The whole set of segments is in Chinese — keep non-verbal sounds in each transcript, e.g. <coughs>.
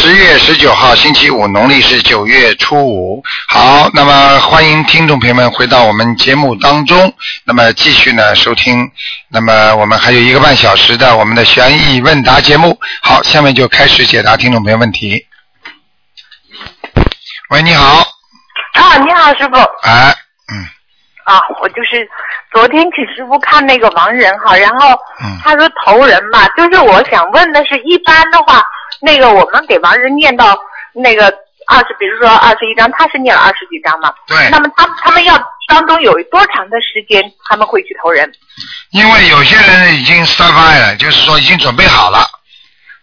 十月十九号，星期五，农历是九月初五。好，那么欢迎听众朋友们回到我们节目当中，那么继续呢收听。那么我们还有一个半小时的我们的悬疑问答节目。好，下面就开始解答听众朋友问题。喂，你好，啊，你好，师傅。哎，嗯啊，我就是昨天请师傅看那个盲人哈，然后嗯，他说投人嘛，就是我想问的是，一般的话，那个我们给亡人念到那个二十，比如说二十一章，他是念了二十几章嘛，对，那么他他们要当中有多长的时间他们会去投人？因为有些人已经 stand by 了，就是说已经准备好了；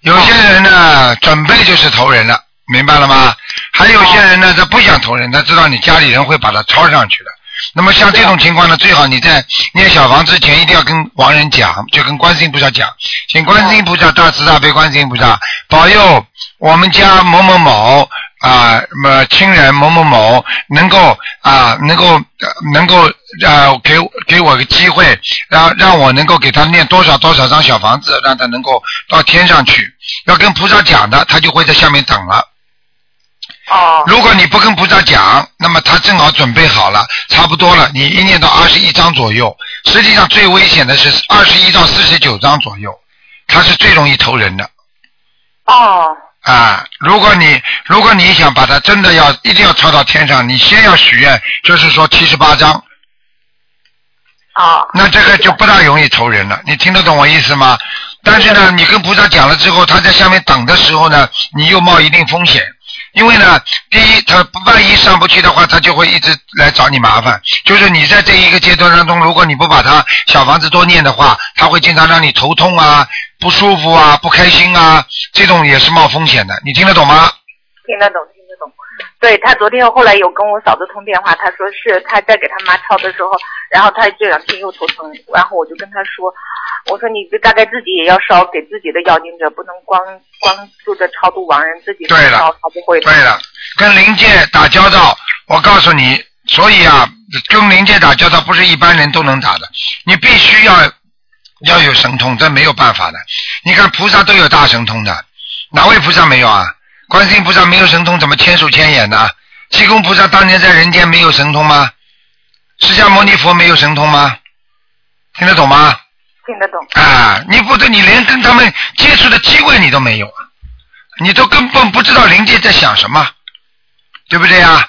有些人呢，准备就是投人了，明白了吗？还有些人呢，他不想投人，他知道你家里人会把他抄上去的。那么像这种情况呢，最好你在念小房之前一定要跟亡人讲，就跟观世音菩萨讲，请观世音菩萨大慈大悲观世音菩萨保佑我们家某某某啊，什么亲人某某某能够啊，能够呃能够啊给给我个机会，让让我能够给他念多少多少张小房子，让他能够到天上去。要跟菩萨讲的，他就会在下面等了。哦如果你不跟菩萨讲，那么他正好准备好了，差不多了，你一念到二十一章左右，实际上最危险的是二十一到四十九章左右，他是最容易投人的哦啊。如果你如果你想把它真的要一定要抄到天上，你先要许愿，就是说七十八章，哦那这个就不大容易投人了。你听得懂我意思吗？但是呢，你跟菩萨讲了之后，他在下面等的时候呢，你又冒一定风险。因为呢，第一，他万一上不去的话，他就会一直来找你麻烦。就是你在这一个阶段当中，如果你不把他小房子多念的话，他会经常让你头痛啊、不舒服啊、不开心啊，这种也是冒风险的。你听得懂吗？听得懂，对他昨天后来有跟我嫂子通电话，他说是他在给他妈抄的时候，然后他这两天又头疼，然后我就跟他说，我说你这大概自己也要烧给自己的要经者，不能光光顾着超度亡人，自己对了烧他不会的。对了，跟灵界打交道，我告诉你，所以啊，跟灵界打交道不是一般人都能打的，你必须要要有神通，这没有办法的。你看菩萨都有大神通的，哪位菩萨没有啊？观世音菩萨没有神通，怎么千手千眼呢？济公菩萨当年在人间没有神通吗？释迦牟尼佛没有神通吗？听得懂吗？听得懂。啊，你不得，你连跟他们接触的机会你都没有啊，你都根本不知道灵界在想什么，对不对呀？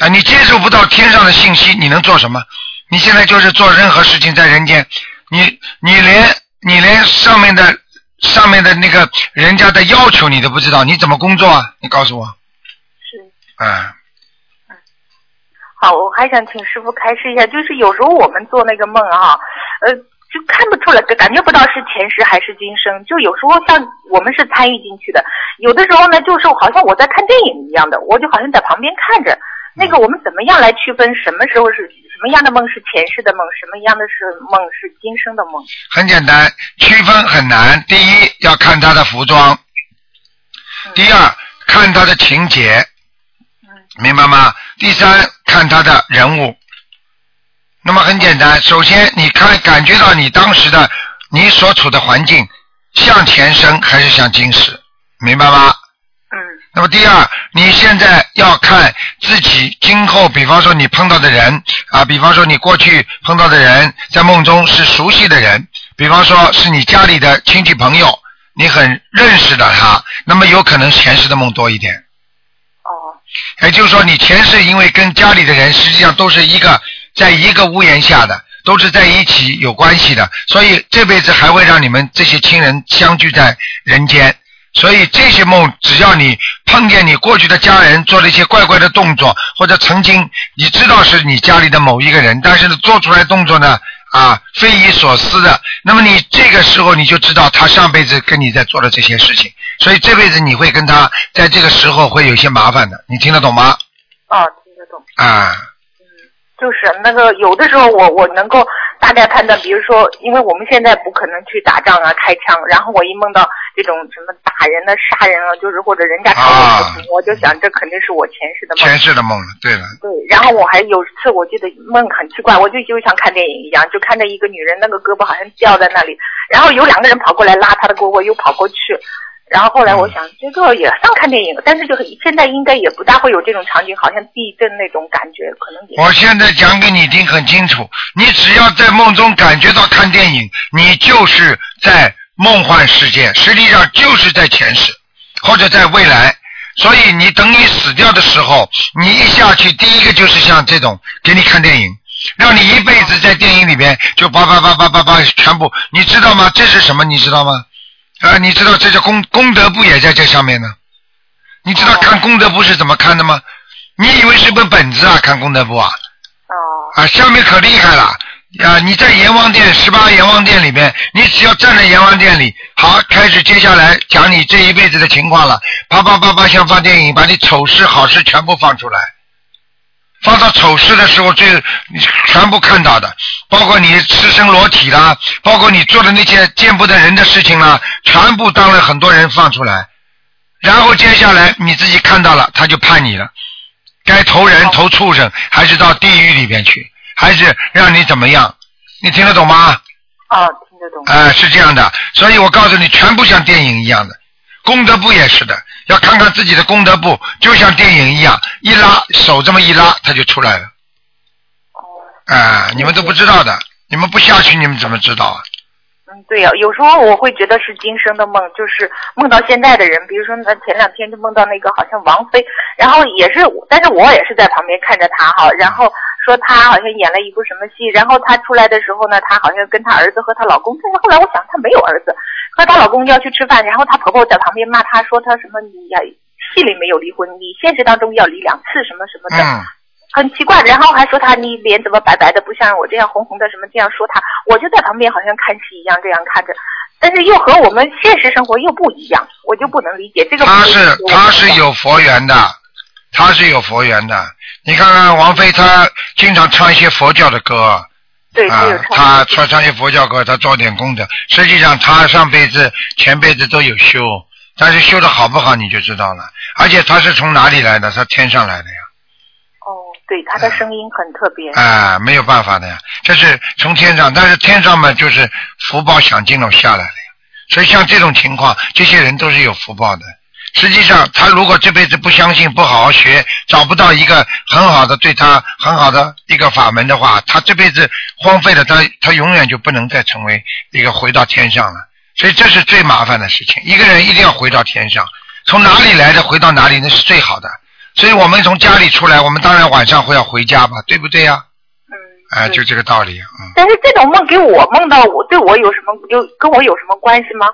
嗯啊，你接受不到天上的信息，你能做什么？你现在就是做任何事情在人间，你你连你连上面的上面的那个人家的要求你都不知道，你怎么工作啊？你告诉我，是。啊，好，我还想请师傅开示一下，就是有时候我们做那个梦啊，呃，就看不出来，感觉不到是前世还是今生，就有时候像我们是参与进去的，有的时候呢，就是好像我在看电影一样的，我就好像在旁边看着。那个我们怎么样来区分什么时候是什么样的梦是前世的梦，什么样的是梦是今生的梦？很简单，区分很难。第一要看他的服装，第二看他的情节，明白吗？第三看他的人物。那么很简单，首先你看感觉到你当时的你所处的环境像前生还是像今世，明白吗？嗯那么第二，你现在要看自己今后，比方说你碰到的人啊，比方说你过去碰到的人，在梦中是熟悉的人，比方说是你家里的亲戚朋友，你很认识的他，那么有可能前世的梦多一点。哦也就是说，你前世因为跟家里的人实际上都是一个在一个屋檐下的，都是在一起有关系的，所以这辈子还会让你们这些亲人相聚在人间。所以这些梦，只要你碰见你过去的家人做了一些怪怪的动作，或者曾经你知道是你家里的某一个人，但是呢做出来动作呢啊匪夷所思的，那么你这个时候你就知道他上辈子跟你在做的这些事情，所以这辈子你会跟他在这个时候会有些麻烦的，你听得懂吗？哦，听得懂。啊，就是那个有的时候我我能够大概判断，比如说，因为我们现在不可能去打仗啊、开枪，然后我一梦到这种什么打人了、杀人了，就是或者人家朝我就想这肯定是我前世的梦。前世的梦了，对了。对，然后我还有次我记得梦很奇怪，我就就像看电影一样，就看着一个女人那个胳膊好像掉在那里，然后有两个人跑过来拉她的胳膊，又跑过去。然后后来我想，这个也像看电影，但是就现在应该也不大会有这种场景，好像地震那种感觉，可能也。我现在讲给你听很清楚，你只要在梦中感觉到看电影，你就是在梦幻世界，实际上就是在前世或者在未来。所以你等你死掉的时候，你一下去，第一个就是像这种给你看电影，让你一辈子在电影里边就叭叭叭叭叭叭全部，你知道吗？这是什么？你知道吗？啊，你知道这叫功功德簿也在这上面呢。你知道看功德簿是怎么看的吗？你以为是本本子啊？看功德簿啊？哦。啊，下面可厉害了啊！你在阎王殿十八阎王殿里面，你只要站在阎王殿里，好，开始接下来讲你这一辈子的情况了。啪啪啪啪，像放电影，把你丑事好事全部放出来。放到丑事的时候，最全部看到的，包括你赤身裸体啦，包括你做的那些见不得人的事情啦，全部当了很多人放出来。然后接下来你自己看到了，他就判你了，该投人投畜生，还是到地狱里边去，还是让你怎么样？你听得懂吗？啊，听得懂。哎，是这样的，所以我告诉你，全部像电影一样的，功德簿也是的。要看看自己的功德簿，就像电影一样，一拉手这么一拉，它就出来了。哦。啊，你们都不知道的，你们不下去，你们怎么知道啊？嗯，对呀，有时候我会觉得是今生的梦，就是梦到现在的人，比如说那前两天就梦到那个好像王菲，然后也是，但是我也是在旁边看着她哈，然后说她好像演了一部什么戏，然后她出来的时候呢，她好像跟她儿子和她老公，但是后来我想她没有儿子。和她老公要去吃饭，然后她婆婆在旁边骂她说她什么你呀戏里没有离婚，你现实当中要离两次什么什么的，很奇怪。然后还说她你脸怎么白白的，不像我这样红红的什么这样说她，我就在旁边好像看戏一样这样看着，但是又和我们现实生活又不一样，我就不能理解这个。他是他是有佛缘的，他是有佛缘的。你看看王菲，她经常唱一些佛教的歌。啊，他穿上些佛教歌，他做点功德。实际上，他上辈子、前辈子都有修，但是修的好不好你就知道了。而且他是从哪里来的？他天上来的呀。哦，对，他的声音很特别。啊，没有办法的呀，这是从天上，但是天上嘛，就是福报享尽了下来了呀。所以像这种情况，这些人都是有福报的。实际上，他如果这辈子不相信、不好好学，找不到一个很好的对他很好的一个法门的话，他这辈子荒废了，他他永远就不能再成为一个回到天上了。所以这是最麻烦的事情。一个人一定要回到天上，从哪里来的回到哪里，那是最好的。所以我们从家里出来，我们当然晚上会要回家吧，对不对呀？嗯。哎，就这个道理啊。但是这种梦给我梦到，我对我有什么有跟我有什么关系吗？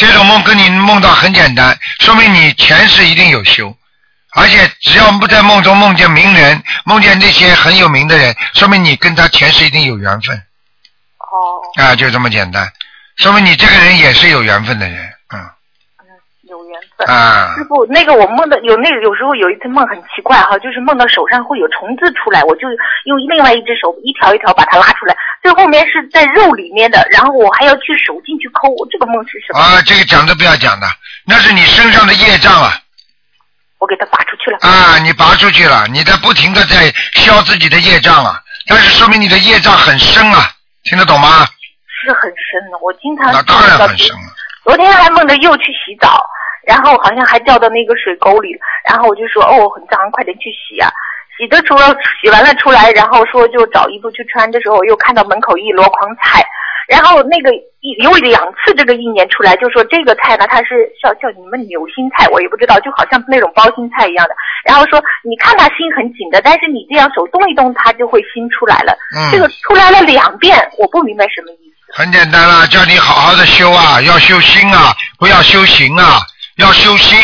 这种梦跟你梦到很简单，说明你前世一定有修，而且只要不在梦中梦见名人，梦见那些很有名的人，说明你跟他前世一定有缘分。哦。啊，就这么简单，说明你这个人也是有缘分的人。啊，师傅，那个我梦到有那个有时候有一次梦很奇怪哈，就是梦到手上会有虫子出来，我就用另外一只手一条一条把它拉出来，最后面是在肉里面的，然后我还要去手进去抠，这个梦是什么？啊，这个讲都不要讲的，那是你身上的业障啊。我给它拔出去了。啊，你拔出去了，你在不停的在消自己的业障啊，但是说明你的业障很深啊，听得懂吗？是很深的，我经常。那当然很深了。昨天还梦着又去洗澡。然后好像还掉到那个水沟里，然后我就说哦很脏，快点去洗啊！洗的出了，洗完了出来，然后说就找衣服去穿的时候，又看到门口一箩筐菜，然后那个一有两次这个一年出来，就说这个菜呢，它是叫叫你们扭心菜，我也不知道，就好像那种包心菜一样的。然后说你看它心很紧的，但是你这样手动一动，它就会心出来了。嗯。这个出来了两遍，我不明白什么意思。很简单啊，叫你好好的修啊，要修心啊，不要修行啊。要修心，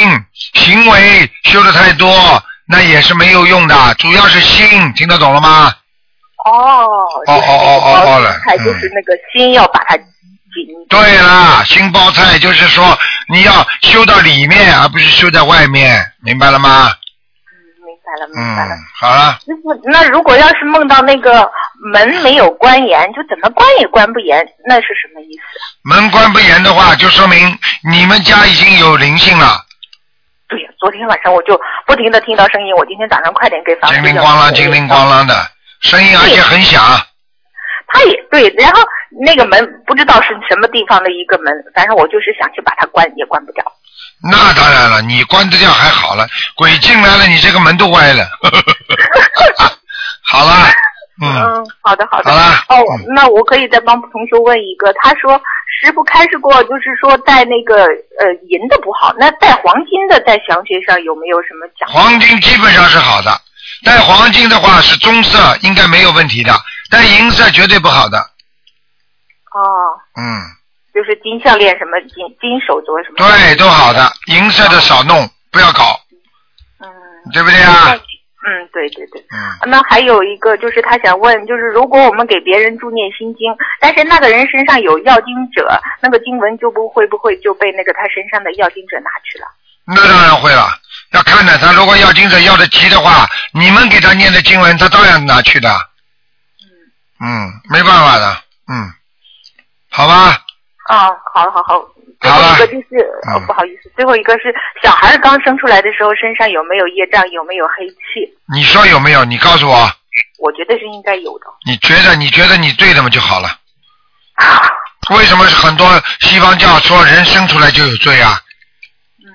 行为修的太多，那也是没有用的。主要是心，听得懂了吗？哦。哦哦哦哦哦了。菜就是那个心要把它紧。对啦，心包菜就是说你要修到里面，而不是修在外面，明白了吗？嗯，明白了，明白了。嗯，好了。师傅，那如果要是梦到那个门没有关严，就怎么关也关不严，那是什么意思？门关不严的话，就说明你们家已经有灵性了。对呀，昨天晚上我就不停的听到声音，我今天早上快点给房子叮铃咣啷，叮铃咣啷的声音，而且很响。他也对，然后那个门不知道是什么地方的一个门，反正我就是想去把它关，也关不掉。那当然了，你关得掉还好了，鬼进来了，你这个门都歪了。<laughs> 好了，嗯，嗯，好的好的。好了哦嗯，那我可以再帮同学问一个，他说师傅开示过，就是说带那个呃银的不好，那带黄金的在祥学上有没有什么讲究？黄金基本上是好的，带黄金的话是棕色，应该没有问题的，带银色绝对不好的。哦，嗯，就是金项链什么金金手镯什么？对，都好的，银色的少弄，不要搞，嗯。对不对啊？嗯，对对对。嗯，那还有一个就是他想问，就是如果我们给别人助念心经，但是那个人身上有要经者，那个经文就不会不会就被那个他身上的要经者拿去了？那当然会了，要看的。他如果要经者要的急的话，你们给他念的经文，他照样拿去的。嗯，没办法的，嗯，好吧，啊，好好好。最后一个就是，哦嗯，不好意思，最后一个是小孩刚生出来的时候身上有没有业障，有没有黑气？你说有没有？你告诉我，我觉得是应该有的。你觉得你觉得你对的嘛就好了。<laughs> 为什么很多西方教说人生出来就有罪啊？嗯，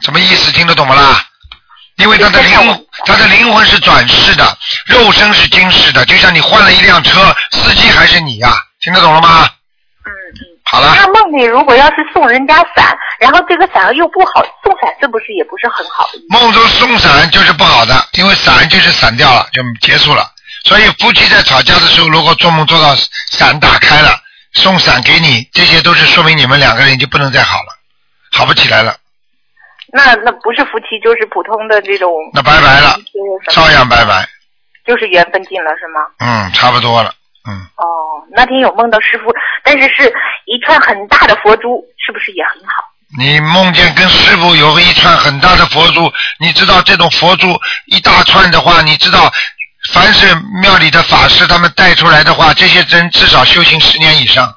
什么意思？听得懂不啦？因为他的灵魂，他的灵魂是转世的，肉身是今世的，就像你换了一辆车，司机还是你呀、听得懂了吗？嗯嗯。好了，那梦里如果要是送人家伞，然后这个伞又不好，送伞是不是也不是很好的？梦中送伞就是不好的，因为伞就是散掉了，就结束了。所以夫妻在吵架的时候，如果做梦做到伞打开了，送伞给你，这些都是说明你们两个人就不能再好了，好不起来了，那那不是夫妻，就是普通的这种。那拜拜了照样拜拜。就是缘分尽了，是吗？嗯，差不多了。嗯，哦，那天有梦到师傅，但是是一串很大的佛珠，是不是也很好？你梦见跟师傅有一串很大的佛珠，你知道这种佛珠一大串的话，你知道，凡是庙里的法师他们带出来的话，这些人至少修行十年以上，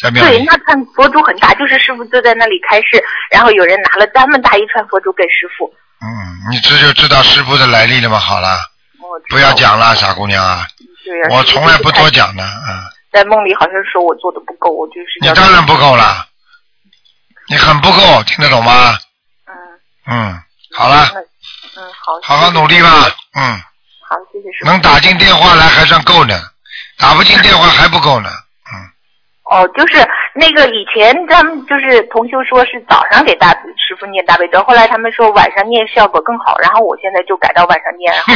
在庙对，那串佛珠很大，就是师傅坐在那里开示，然后有人拿了这么大一串佛珠给师傅。嗯，你这就知道师傅的来历了嘛。好了，我不要讲了，傻姑娘啊，对呀、我从来不多讲的，嗯，在梦里好像说我做的不够，我就是你当然不够了，你很不够，听得懂吗？嗯嗯，好了，嗯好，好好努力吧，嗯，好，谢谢师傅。能打进电话来还算够呢，打不进电话还不够呢，嗯。哦，就是那个以前他们就是同修说是早上给大师傅念大悲咒，后来他们说晚上念效果更好，然后我现在就改到晚上念，然后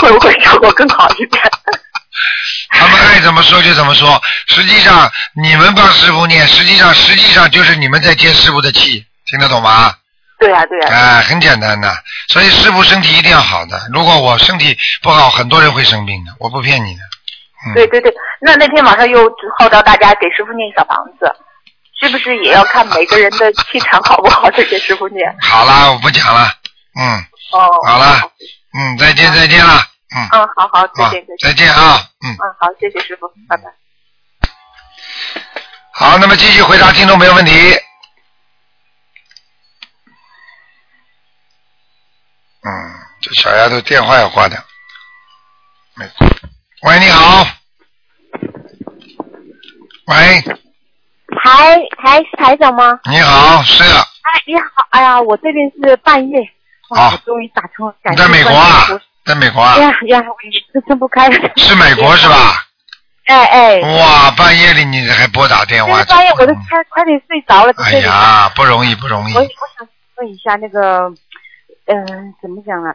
会不会效果更好一点？<laughs> 他们爱怎么说就怎么说。实际上，你们帮师傅念，实际上实际上就是你们在接师傅的气，听得懂吗？对呀、对呀、哎、很简单的。所以师傅身体一定要好的。如果我身体不好，很多人会生病的，我不骗你的。嗯。对对对。那那天晚上又号召大家给师傅念小房子，是不是也要看每个人的气场好不好再给师傅念？好啦，我不讲了。嗯哦，好了嗯，再见再见了。嗯。嗯，好好，再见再见。再见啊。嗯。嗯，好，谢谢师傅，拜拜。好，那么继续回答听众朋友问题。嗯，这小丫头电话要挂掉。没。喂，你好。喂，台台是台长吗？你好，是啊，哎，你好，哎呀，我这边是半夜，哇，啊终于打通了，在美国啊？在美国啊哎？呀呀，我也是撑不开了。是美国是？吧？<laughs> 哎哎，哇，半夜里你还拨打电话这个？半夜我都快快点睡着了，哎。呀，不容易，不容易我。我想问一下那个，嗯、怎么讲呢？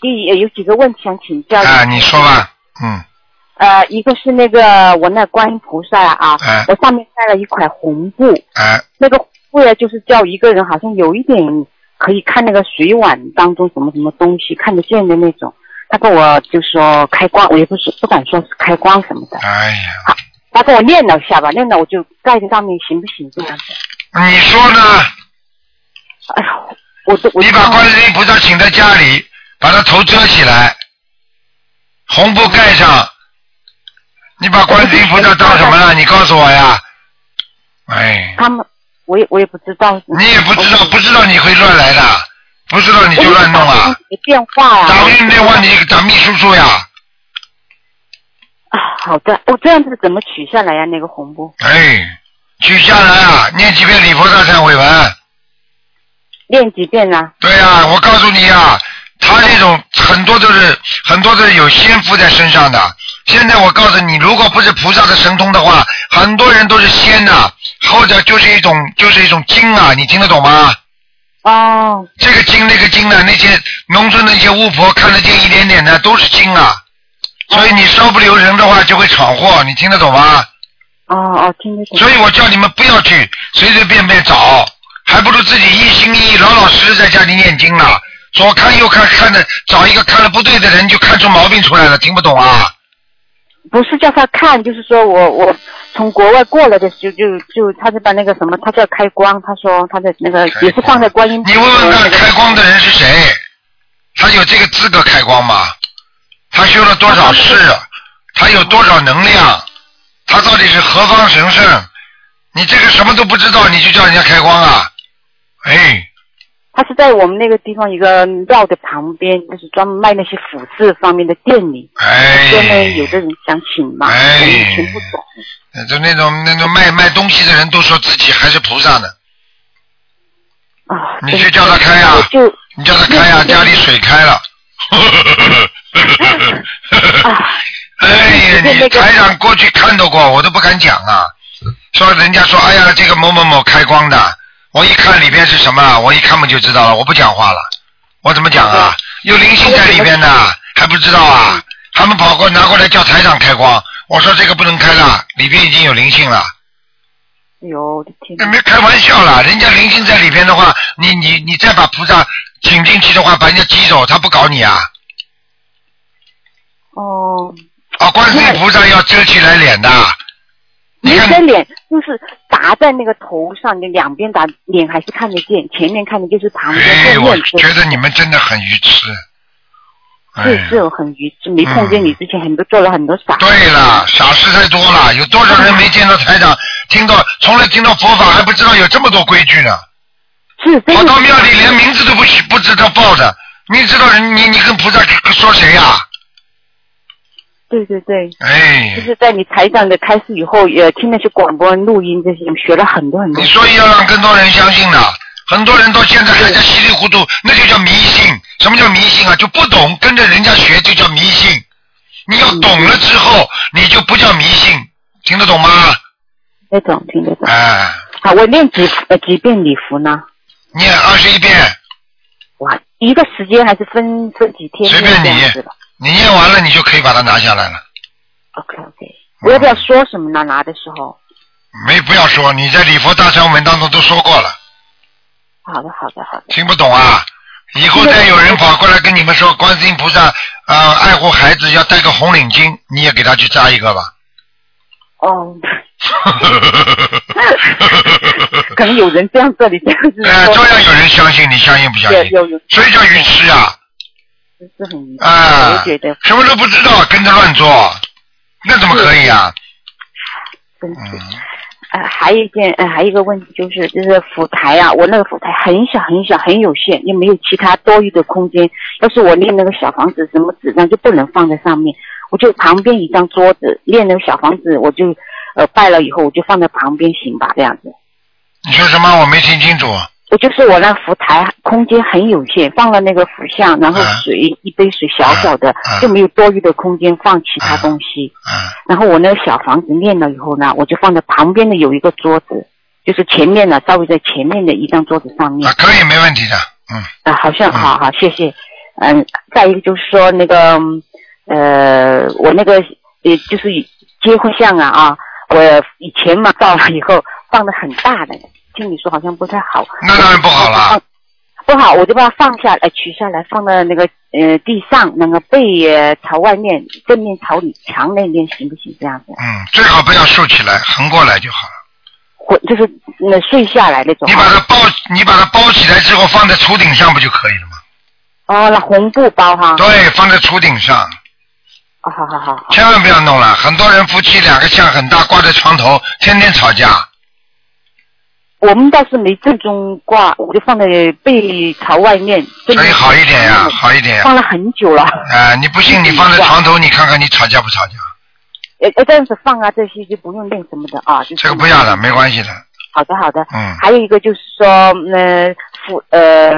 第有有几个问题想请教。啊，你说。吧。嗯，呃，一个是那个我那观音菩萨啊，哎我上面盖了一块红布，哎，那个布呢，就是叫一个人好像有一点可以看那个水碗当中什么什么东西看得见的那种。他跟我就说开光，我也不是不敢说是开光什么的。哎呀，他跟我念了一下吧，念了我就盖在上面行不行这样子？你说呢？哎呀，我都我你把观音菩萨请在家里，把他头遮起来，红布盖上，你把观世音菩萨当什么了？你告诉我呀。哎，他们我也我也不知道。你也不知道，不知道你会乱来的，不知道你就乱弄啊。有电话呀。打不进电话，你找秘书处呀。啊，好的，我这样子怎么取下来呀？那个红布。哎，取下来啊！念几遍礼佛大忏悔文。念几遍呢？对呀，我告诉你呀，他这种很多都是很多都是有仙附在身上的。现在我告诉你，如果不是菩萨的神通的话，很多人都是仙呐，或者就是一种就是一种精啊，你听得懂吗？哦。这个精那个精呢，那些农村的一些巫婆看得见一点点的都是精啊，所以你稍不留神的话就会闯祸，你听得懂吗？哦哦，听得懂。所以我叫你们不要去随随便便找。还不如自己一心一意、老老实实在家里念经呢。左看右看，看的找一个看的不对的人，就看出毛病出来了。听不懂啊？不是叫他看，就是说我我从国外过来的时候，就就他就把那个什么，他叫开光，他说他的那个也是放在观音。你问问看，开光的人是谁？他有这个资格开光吗？他修了多少世？他有多少能量？他到底是何方神圣？你这个什么都不知道，你就叫人家开光啊？哎，他是在我们那个地方一个庙的旁边，就是专门卖那些服饰方面的店里。哎，专门有的人想请嘛，我们听不懂。就那种那种卖卖东西的人都说自己还是菩萨呢。啊。你去叫他开呀！你叫他开呀！家里水开了。<laughs> 哎呀，你台长过去看到过，我都不敢讲啊。说人家说，哎呀，这个某某某开光的。我一看里边是什么，我一看嘛就知道了。我不讲话了，我怎么讲啊？有灵性在里边的，还不知道啊？他们跑过拿过来叫台长开光，我说这个不能开了，里边已经有灵性了。哎呦！没开玩笑啦，人家灵性在里边的话，你你你再把菩萨请进去的话，把人家挤走，他不搞你啊？哦。啊，观世音菩萨要遮起来脸的。你的脸就是打在那个头上，你两边打脸还是看得见，前面看的就是旁边哎，我觉得你们真的很愚痴。是是，很愚痴。没碰见你之前，很多做了很多傻。对了，傻事太多了，有多少人没见到台长，听到从来听到佛法还不知道有这么多规矩呢？是。跑到庙里连名字都不不知道报的，你知道人你你跟菩萨说谁呀？对对对，哎，就是在你台长的开始以后，也听那些广播录音这些，学了很多很多。你所以要让更多人相信的，很多人到现在还在稀里糊涂，那就叫迷信。什么叫迷信啊？就不懂，跟着人家学就叫迷信。你要懂了之后，你就不叫迷信，听得懂吗？听得懂，听得懂。哎，好，我念几呃几遍礼服呢？念二十一遍。哇，一个时间还是分分几天？随便你。你念完了，你就可以把它拿下来了。OK OK，我要不要说什么呢？拿的时候？没，不要说，你在礼佛大忏文当中都说过了。好的，好的，好的。听不懂啊？以后再有人跑过来跟你们说，观世音菩萨啊，爱护孩子要戴个红领巾，你也给他去扎一个吧。哦。<laughs> 可能有人这样这里这样子。哎，照样有人相信，你相信不相信？有有。所以叫愚痴啊。是很啊，我觉得什么都不知道，跟着乱做，那怎么可以啊？真是，呃，还有一件，呃，还有一个问题就是，就是辅台啊，我那个辅台很小很小，很有限，又没有其他多余的空间。要是我练那个小房子，什么纸张就不能放在上面，我就旁边一张桌子练那个小房子，我就呃拜了以后，我就放在旁边行吧，这样子。你说什么？我没听清楚。我就是我那福台空间很有限，放了那个福像，然后水一杯水小小的，就没有多余的空间放其他东西。然后我那个小房子念了以后呢，我就放在旁边的有一个桌子，就是前面呢稍微在前面的一张桌子上面。啊，可以，没问题的，嗯。啊，好像好好，谢谢。嗯，再一个就是说那个呃，我那个也就是结婚像啊啊，我以前嘛照了以后放的很大的。听你说好像不太好，那当然不好了。不好，我就把它放下来，取下来，放在那个呃地上，那个背朝外面，正面朝里墙那边，行不行？这样子？嗯，最好不要竖起来，横过来就好了。或就是那睡下来那种。你把它包，你把它包起来之后，放在厨顶上不就可以了吗？哦，那红布包哈。对，放在厨顶上。好好好。千万不要弄了。很多人夫妻两个像很大，挂在床头，天天吵架。我们倒是没正中挂，我就放在背朝外面。所以好一点呀，好一点呀。放了很久了。啊，你不信你放在床头，你看看你吵架不吵架？呃呃，这样子放啊，这些就不用练什么的啊。这个不要了，没关系的。好的好的。嗯。还有一个就是说，呃，父呃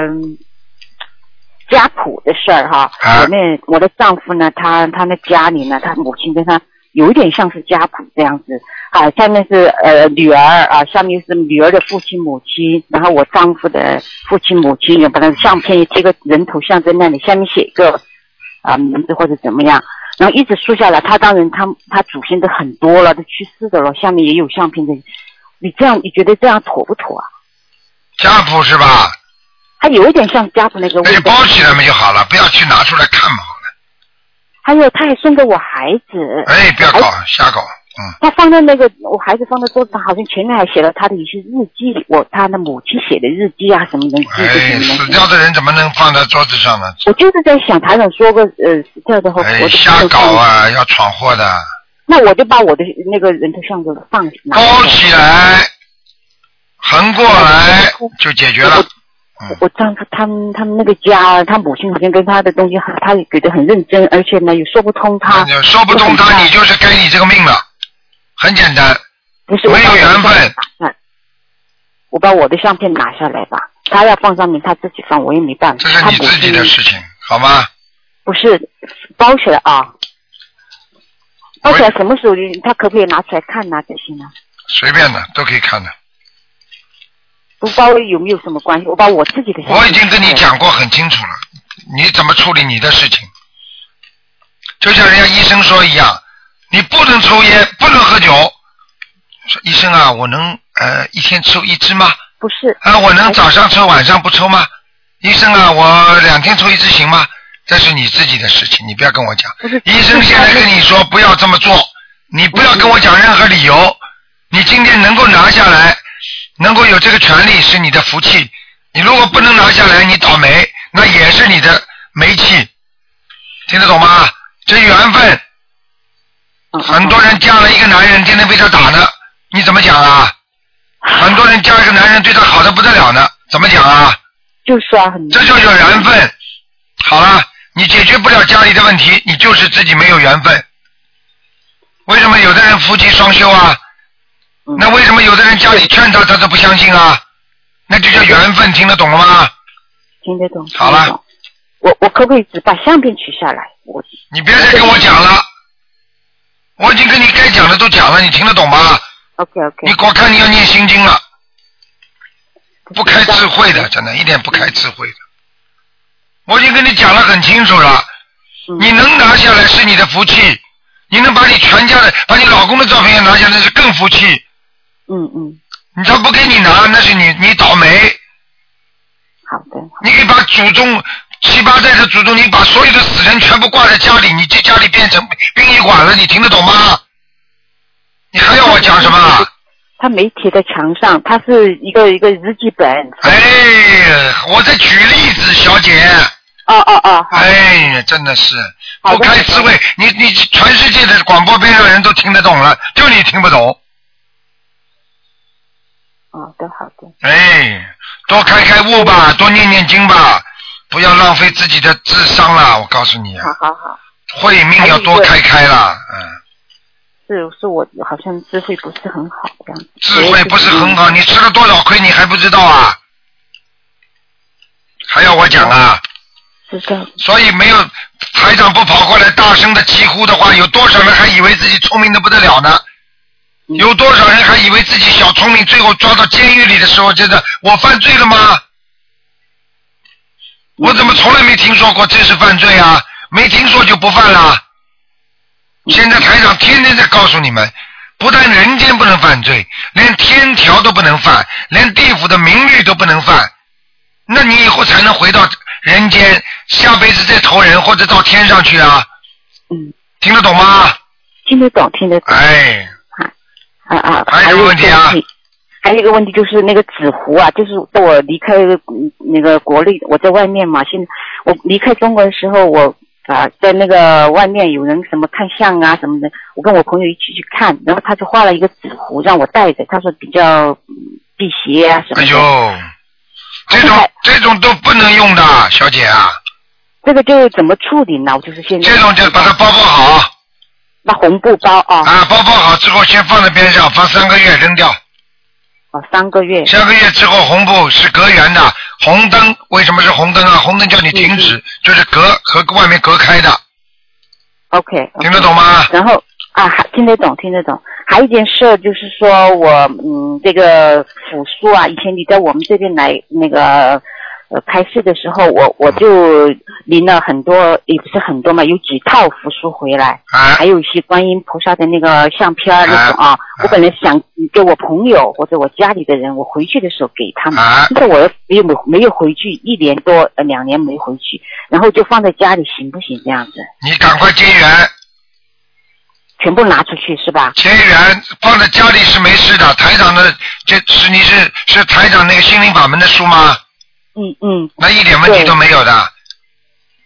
家谱的事儿哈。啊。我那我的丈夫呢，他他那家里呢，他母亲跟他有一点像是家谱这样子啊，下面是呃女儿啊，下面是女儿的父亲母亲，然后我丈夫的父亲母亲，把那个相片也贴个人头像在那里，下面写一个啊名字或者怎么样。然后一直竖下来，他当然他他祖先都很多了，都去世的了，下面也有相片的。你这样你觉得这样妥不妥啊？家谱是吧？他有一点像家谱那个。那就包起来嘛就好了，不要去拿出来看嘛。还有，他还送给我孩子。哎，不要搞，瞎搞。嗯。他放在那个我孩子放在桌子上，好像前面还写了他的一些日记，我他的母亲写的日记啊什么的。哎，死掉的人怎么能放在桌子上呢？我就是在想，台长说个呃死掉的话，哎，瞎搞啊，要闯祸的。那我就把我的那个人头像给放起来包起来，横过来就解决了。我我丈夫他们他们那个家，他母亲好像跟他的东西，他也给的很认真，而且呢也说不通他。说不通他，你就是该你这个命了，很简单。不是没有缘分。我把我的相片拿下来吧，他要放上面，他自己放，我也没办法。这是你自己的事情，好吗？不是包起来啊，包起来什么时候他可不可以拿出来看呢？这些呢？随便的，都可以看的。不包有没有什么关系？我把我自己的。我已经跟你讲过很清楚了，你怎么处理你的事情？就像人家医生说一样，你不能抽烟，不能喝酒。说医生啊，我能呃一天抽一支吗？不是。啊，我能早上抽晚上不抽吗？医生啊，我两天抽一支行吗？这是你自己的事情，你不要跟我讲。医生现在跟你说不要这么做，你不要跟我讲任何理由。你今天能够拿下来。能够有这个权利是你的福气，你如果不能拿下来，你倒霉，那也是你的霉气，听得懂吗？这缘分。很多人嫁了一个男人，天天被他打呢，你怎么讲啊？很多人嫁一个男人对他好的不得了呢，怎么讲啊？就是啊，很。这就叫缘分。好了，你解决不了家里的问题，你就是自己没有缘分。为什么有的人夫妻双修啊？那为什么有的人家里劝他，他都不相信啊？那就叫缘分，听得懂了吗？听得懂。好了。我我可不可以只把相片取下来？我。你别再跟我讲了，我已经跟你该讲的都讲了，你听得懂吗？OK OK。你我看你要念心经了，不开智慧的，真的，一点不开智慧的。我已经跟你讲了很清楚了，你能拿下来是你的福气，你能把你全家的、把你老公的照片也拿下来是更福气。嗯嗯，你他不给你拿，那是你你倒霉。好的。你可以把祖宗七八代的祖宗，你把所有的死人全部挂在家里，你这家里变成殡仪馆了，你听得懂吗？你还要我讲什么？他没贴在墙上，他是一个一个日记本。哎，我在举例子，小姐。哦哦哦。哎呀，真的是不开智慧，你你全世界的广播边上人都听得懂了，就你听不懂。好的，好的。哎，多开开悟吧，多念念经吧，不要浪费自己的智商了。我告诉你。好好好。慧命要多开开啦，嗯。是，是我好像智慧不是很好这样。智慧不是很好，你吃了多少亏，你还不知道啊？还要我讲啊？知道。所以没有台长不跑过来大声的疾呼的话，有多少人还以为自己聪明的不得了呢？有多少人还以为自己小聪明，最后抓到监狱里的时候，觉得我犯罪了吗？我怎么从来没听说过这是犯罪啊？没听说就不犯了。现在台长天天在告诉你们，不但人间不能犯罪，连天条都不能犯，连地府的名律都不能犯。那你以后才能回到人间，下辈子再投人或者到天上去啊？嗯。听得懂吗？听得懂，听得懂。哎。啊啊！还有一个问题啊！还有一个问题就是那个纸糊啊，就是在我离开那个国内，我在外面嘛。现在我离开中国的时候，我啊，在那个外面有人什么看相啊什么的，我跟我朋友一起去看，然后他就画了一个纸糊让我带着，他说比较嗯辟邪啊什么哎。呦，这种这种都不能用的，小姐啊，这个就怎么处理呢？我就是现在这种就把它包包好那红布包啊，啊，包包好之后先放在边上，放三个月扔掉。哦三个月，三个月之后，红布是隔缘的，红灯为什么是红灯啊？红灯叫你停止，就是隔和外面隔开的，OK，听得懂吗？然后啊，还听得懂，听得懂。还有一件事就是说我嗯，这个辅书啊，以前你在我们这边来那个呃开市的时候，我我就领了很多，也不是很多嘛，有几套符书回来，啊还有一些观音菩萨的那个相片那种啊。我本来想给我朋友或者我家里的人，我回去的时候给他们，啊，但是我没有没有回去，一年多呃两年没回去，然后就放在家里，行不行这样子？你赶快结缘，全部拿出去是吧？结缘放在家里是没事的。台长的这是你是是台长那个心灵法门的书吗？嗯嗯，那一点问题都没有的，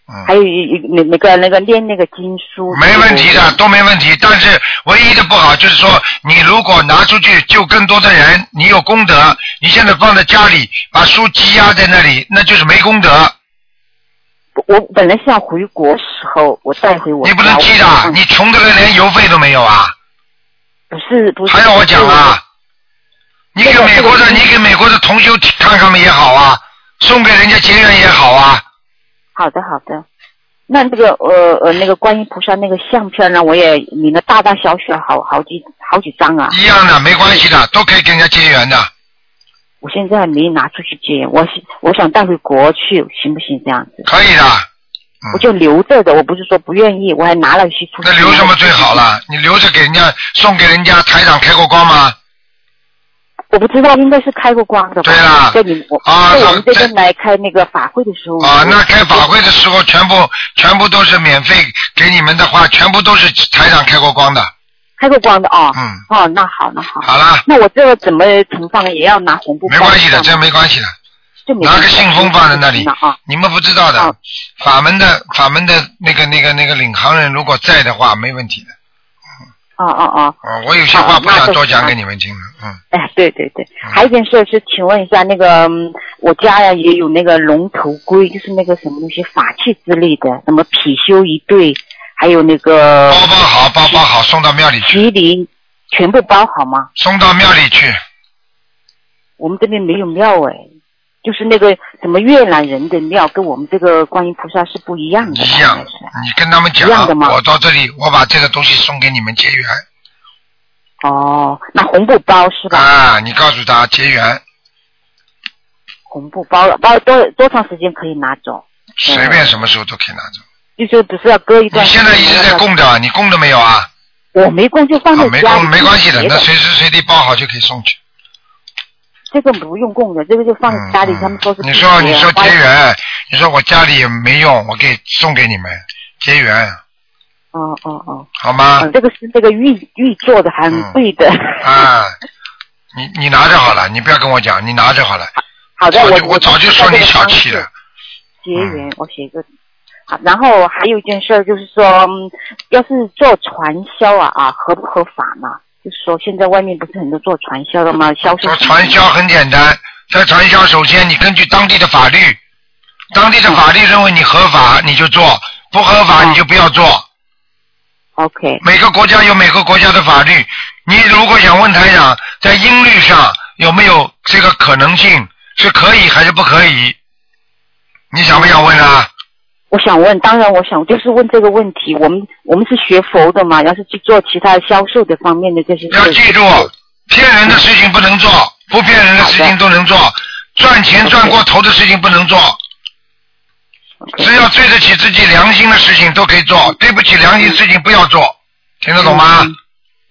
嗯，还有一一那那个那个念那个经书，没问题的，都没问题。但是唯一的不好就是说，你如果拿出去救更多的人，你有功德，你现在放在家里，把书积压在那里，那就是没功德。我本来是要回国时候我带回我，你不能积的，我你穷的人连邮费都没有啊！不是不是，还要我讲啊？你给美国的，你给美国的同修看看们也好啊，送给人家结缘也好啊。好的好的。那这个呃呃那个观音菩萨那个相片呢，我也领了大大小小好好几好几张啊。一样的，没关系的，都可以跟人家结缘的。我现在还没拿出去结，我想我想带回国去，行不行这样子？可以的，我就留着的，我不是说不愿意，我还拿了一些出去。那留什么最好了？你留着给人家送给人家台长开过光吗？我不知道，应该是开过光的吧？对啦在你我啊在我们这这边来开那个法会的时候啊，那开法会的时候全部全部都是免费给你们的话，全部都是台长开过光的。开过光的哦。嗯，哦，那好，那好。好了，那我这个怎么存放？也要拿红布没关系的，这没关系的。就拿个信封放在那里啊。你们不知道的好，法门的法门的那个那个那个领航人如果在的话，没问题的。哦哦哦，哦，我有些话不想多讲给你们听了，嗯，哎，对对对，嗯。还有一件事是，请问一下，那个嗯我家呀也有那个龙头龟，就是那个什么东西法器之类的，什么貔貅一对，还有那个包包好，包包好，送到庙里去，麒麟，全部包好吗？送到庙里去。我们这边没有庙哎，就是那个什么越南人的庙，跟我们这个观音菩萨是不一样的，一样你跟他们讲我到这里，我把这个东西送给你们结缘哦，那红布包是吧？啊，你告诉他结缘，红布包了，包多多长时间可以拿走？随便什么时候都可以拿走。就是只是要割一段你。现在一直在供着，你供了没有啊？我没供就放啊，没在家里。供没关系的，那随时随地包好就可以送去。这个不用供的，这个就放家里，嗯他们说是你说你说结缘，你说我家里也没用，我给送给你们结缘，哦哦哦，好吗嗯，？这个是这个玉玉做的，很贵的。啊，你你拿着好了，你不要跟我讲，你拿着好了。好的，我我早就说你小气了。结缘，我写一个。好，然后还有一件事儿就是说，嗯要是做传销啊啊，合不合法呢？就是说，现在外面不是很多做传销的吗？销售说传销很简单，在传销首先你根据当地的法律，当地的法律认为你合法你就做，不合法你就不要做。OK，每个国家有每个国家的法律，你如果想问台长，在音律上有没有这个可能性，是可以还是不可以？你想不想问啊？我想问，当然我想就是问这个问题。我们我们是学佛的嘛，要是去做其他销售的方面的这些事，要记住，骗人的事情不能做，不骗人的事情都能做，赚钱赚过头的事情不能做。只要对得起自己良心的事情都可以做，对不起良心事情不要做，听得懂吗？嗯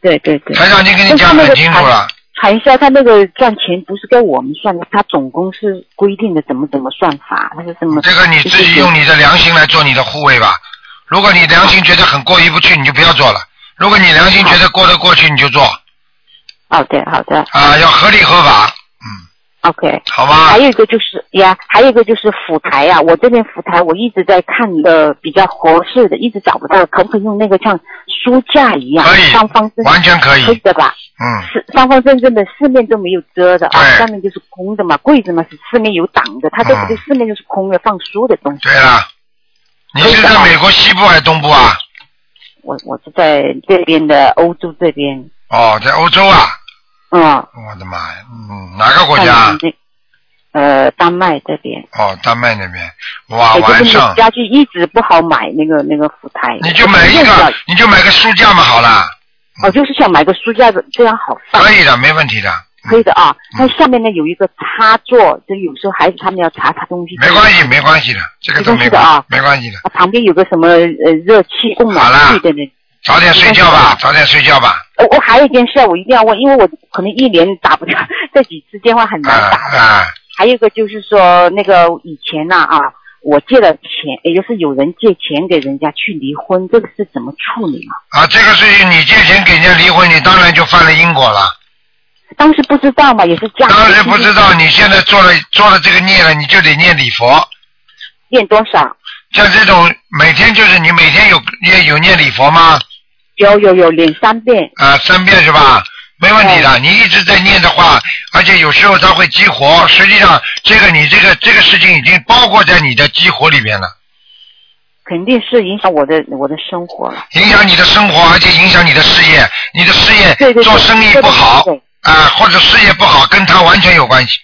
对对对。台长已经跟你讲很清楚了。传销他那个赚钱不是跟我们算的，他总公司规定的怎么怎么算法，那是什么？这个你自己用你的良心来做你的护卫吧。如果你良心觉得很过意不去，你就不要做了；如果你良心觉得过得过去，你就做好的好的，啊，要合理合法。嗯，OK，好吧还？有一个就是呀，还有一个就是辅台呀、我这边辅台我一直在看一个比较合适的，一直找不到，可不可以用那个像书架一样可以方方正完全可以可以的吧？嗯，是方方正正的，四面都没有遮的啊，对上面就是空的嘛，柜子嘛是四面有挡的，它这不对四面就是空的，放书的东西。对了，你是在美国西部还是东部啊？我我是在这边的欧洲这边，哦，在欧洲啊！嗯，我的妈呀，嗯，哪个国家看？那呃，丹麦这边，哦，丹麦那边。哇，晚上家具一直不好买那个那个福台，你就买一个，你就买个书架嘛，好啦，我就是想买个书架子，这样好放。可以的，没问题的。可以的啊，嗯它下面呢有一个插座，就有时候孩子他们要查查东西，没关系，没关系的，这个都没没关系的啊，没关系的。啊旁边有个什么呃热气供暖器的呢。早点睡觉吧，早点睡觉吧。我，我还有一件事我一定要问，因为我可能一年打不掉 <laughs> 这几次电话很啊难打。啊，还有一个就是说，那个以前呢啊我借了钱，也就是有人借钱给人家去离婚，这个是怎么处理嘛？啊，这个事情你借钱给人家离婚，你当然就犯了因果了。当时不知道嘛，也是家里当时不知道，你现在做了做了这个孽了，你就得念礼佛。念多少？像这种每天就是你每天有念有念礼佛吗？有有有，念三遍。啊，三遍是吧？没问题哦的，你一直在念的话，而且有时候它会激活。实际上，这个你这个这个事情已经包括在你的激活里面了，肯定是影响我的我的生活了。影响你的生活，而且影响你的事业。你的事业做生意不好啊，或者事业不好，跟他完全有关系。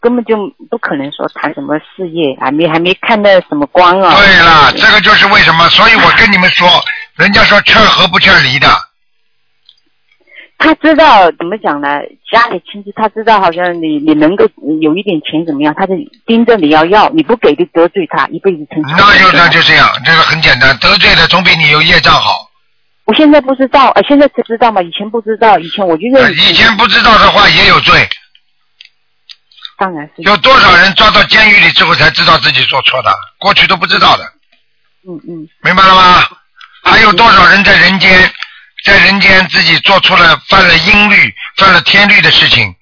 根本就不可能说谈什么事业，还没还没看到什么光啊。对了，这个就是为什么，所以我跟你们说，人家说劝和不劝离的，他知道怎么讲呢？家里亲戚他知道，好像你你能够有一点钱怎么样，他就盯着你要要，你不给就得罪他，一辈子成。那就那就这样，这个很简单，得罪了总比你有业障好。我现在不知道，呃，现在才知道嘛，以前不知道，以前我就认呃以前不知道的话也有罪，当然是，有多少人抓到监狱里之后才知道自己做错的，过去都不知道的，嗯嗯，明白了吗？还有多少人在人间，在人间自己做出了犯了阴律、犯了天律的事情，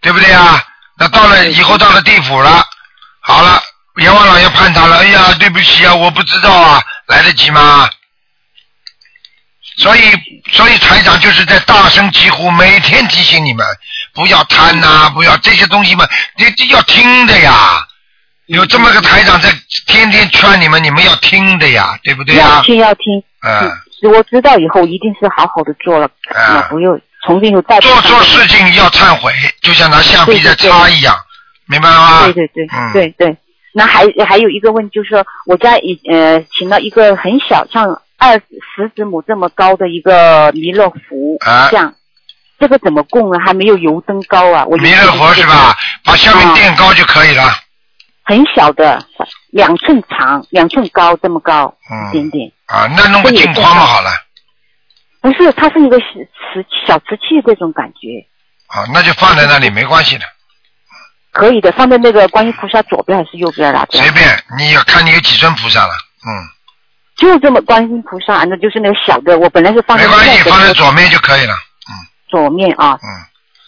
对不对啊？那到了以后到了地府了，好了，阎王老爷判他了，哎呀，对不起啊，我不知道啊，来得及吗？所以，所以台长就是在大声疾呼，每天提醒你们不要贪呐、不要这些东西嘛，你你要听的呀。有这么个台长在天天劝你们，你们要听的呀，对不对呀要？听要听。嗯，是我知道以后一定是好好的做了，啊我不用从今以后再不做犯错事情要忏悔，就像拿橡皮在擦一样，明白了吗？对对对、嗯对对。那还还有一个问题就是说，我家以呃请了一个很小，像二十指母这么高的一个弥勒佛啊像，这个怎么供啊？还没有油灯高啊！我弥勒佛是吧？把下面啊垫高就可以了。很小的，两寸长，两寸高，这么高、嗯一点点。啊，那弄个镜框嘛好了。不是，它是一个瓷小瓷器这种感觉，啊，那就放在那里没关系的，可以的，放在那个观音菩萨左边还是右边啦？随便，你要看你有几尊菩萨了，嗯，就这么观音菩萨，那就是那个小的，我本来是放在没关系，放在左面就可以了。嗯左面啊。嗯，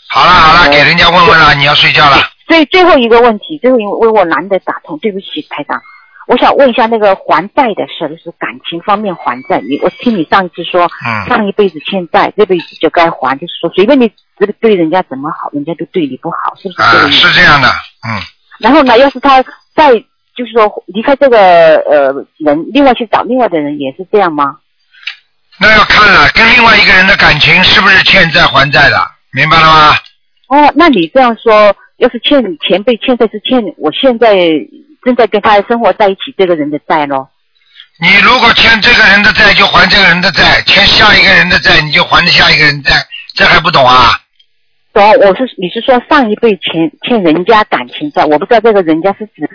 好了好了，给人家问问了，你要睡觉了。最最后一个问题，最后一个问我难得打通，对不起台长，我想问一下那个还债的事，就是感情方面还债。你我听你上一次说，嗯上一辈子欠债，这辈子就该还，就是说随便你这个对人家怎么好，人家都对你不好，是不是这个啊，意思？是这样的，嗯，然后呢，要是他再就是说离开这个呃人，另外去找另外的人，也是这样吗？那要看了，跟另外一个人的感情是不是欠债还债的，明白了吗？哦，那你这样说，要是欠前辈欠债是欠我现在正在跟他生活在一起这个人的债咯？你如果欠这个人的债，就还这个人的债；欠下一个人的债，你就还下一个人债。这还不懂啊？懂，我是你是说上一辈欠欠人家感情债，我不知道这个人家是指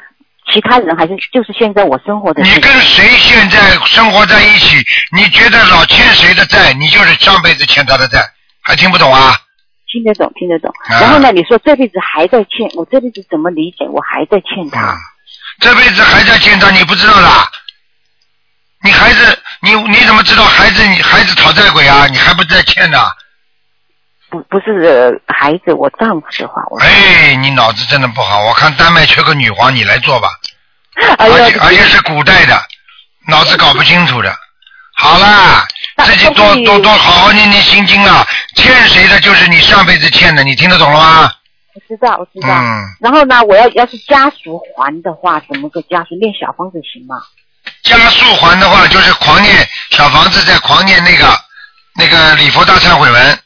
其他人还是就是现在我生活的你。跟谁现在生活在一起？你觉得老欠谁的债，你就是上辈子欠他的债，还听不懂啊？听得懂，听得懂。啊然后呢，你说这辈子还在欠，我这辈子怎么理解？我还在欠他。嗯，这辈子还在欠他，你不知道啦？你孩子，你你怎么知道孩子你孩子讨债鬼啊？你还不在欠呢？不不是呃孩子，我丈夫的话，我哎，你脑子真的不好，我看丹麦缺个女皇，你来做吧，<laughs> 而且而且是古代的，脑子搞不清楚的。好啦，那自己多多多好好念念心经啊！欠谁的就是你上辈子欠的，你听得懂了吗？我知道我知道。嗯，然后呢，我要要是家属还的话，怎么个家属念小房子行吗？家属还的话，就是狂念小房子，在狂念那个那个礼佛大忏悔文。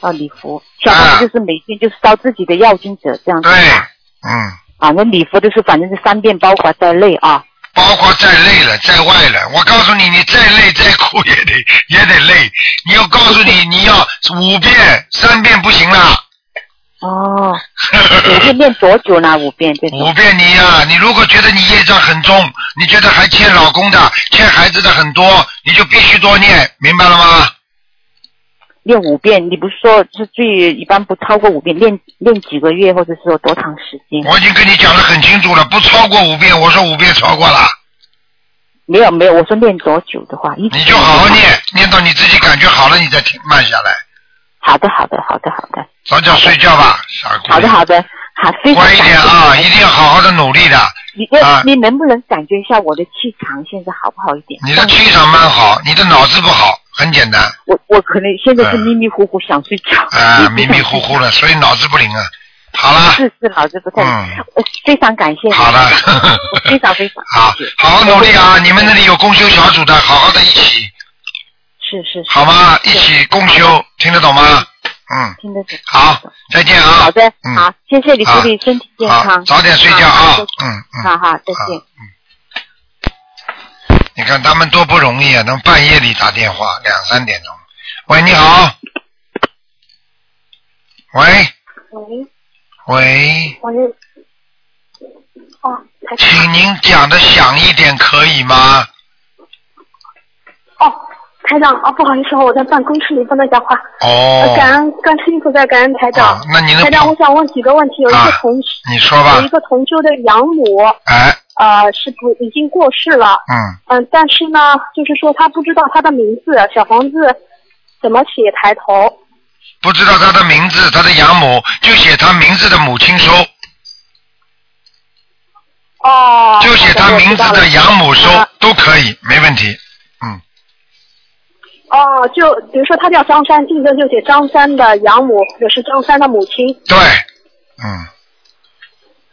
啊，礼佛，小房子就是每天就是烧自己的药经者这样子对，啊。嗯，啊，那礼佛就是反正是三遍包括在内啊。包括在累了，在外了，我告诉你，你再累再苦也得 <laughs> 也得累。你要告诉你，<laughs> 你要五遍、三遍不行了。哦，<laughs> 五遍念多久呢？五遍。五遍你呀、你如果觉得你业障很重，你觉得还欠老公的、欠孩子的很多，你就必须多念，明白了吗？练五遍，你不是说是最一般不超过五遍，练练几个月或者是说多长时间？我已经跟你讲的很清楚了，不超过五遍。我说五遍超过了，没有没有，我说练多久的话，一你就好好念，念到你自己感觉好了，你再停慢下来。好的好的好的好的早点睡觉吧，傻姑娘。好的好的，好非常乖一点啊，一定要好好的努力的。你啊你能不能感觉一下我的气场现在好不好一点？你的气场蛮好，你的脑子不好，很简单，我我可能现在是嗯迷迷糊糊想睡觉，啊，<laughs> 迷迷糊糊的，所以脑子不灵啊。好了，是是脑子不太，嗯呃非常感谢你。好了 <laughs> 非常非常 <laughs> 好好好努力啊！你们那里有共修小组的，好好的一起，是是是，好吗？一起共修，听得懂吗？嗯，听得懂。好，再见啊。好的，嗯好，谢谢你，好祝你身体健，康。早点睡觉啊。嗯嗯。好好，再好见。你看他们多不容易啊，能半夜里打电话，两三点钟。喂，你好。喂喂喂，请您讲的响一点可以吗？哦，台长哦，不好意思，我在办公室里不能讲话。哦呃，感恩观世音菩萨，感恩台长。哦那您的台长，我想问几个问题。有一啊个同、你说吧有一。个同修的养母，哎，呃，是不已经过世了。嗯，嗯、但是呢，就是说他不知道他的名字，小房子怎么写抬头。不知道他的名字，他的养母就写他名字的母亲收，哦。就写他名字的养母收啊都可以，没问题。嗯，哦，就比如说他叫张三，竞争就写张三的养母，或者是张三的母亲。对，嗯，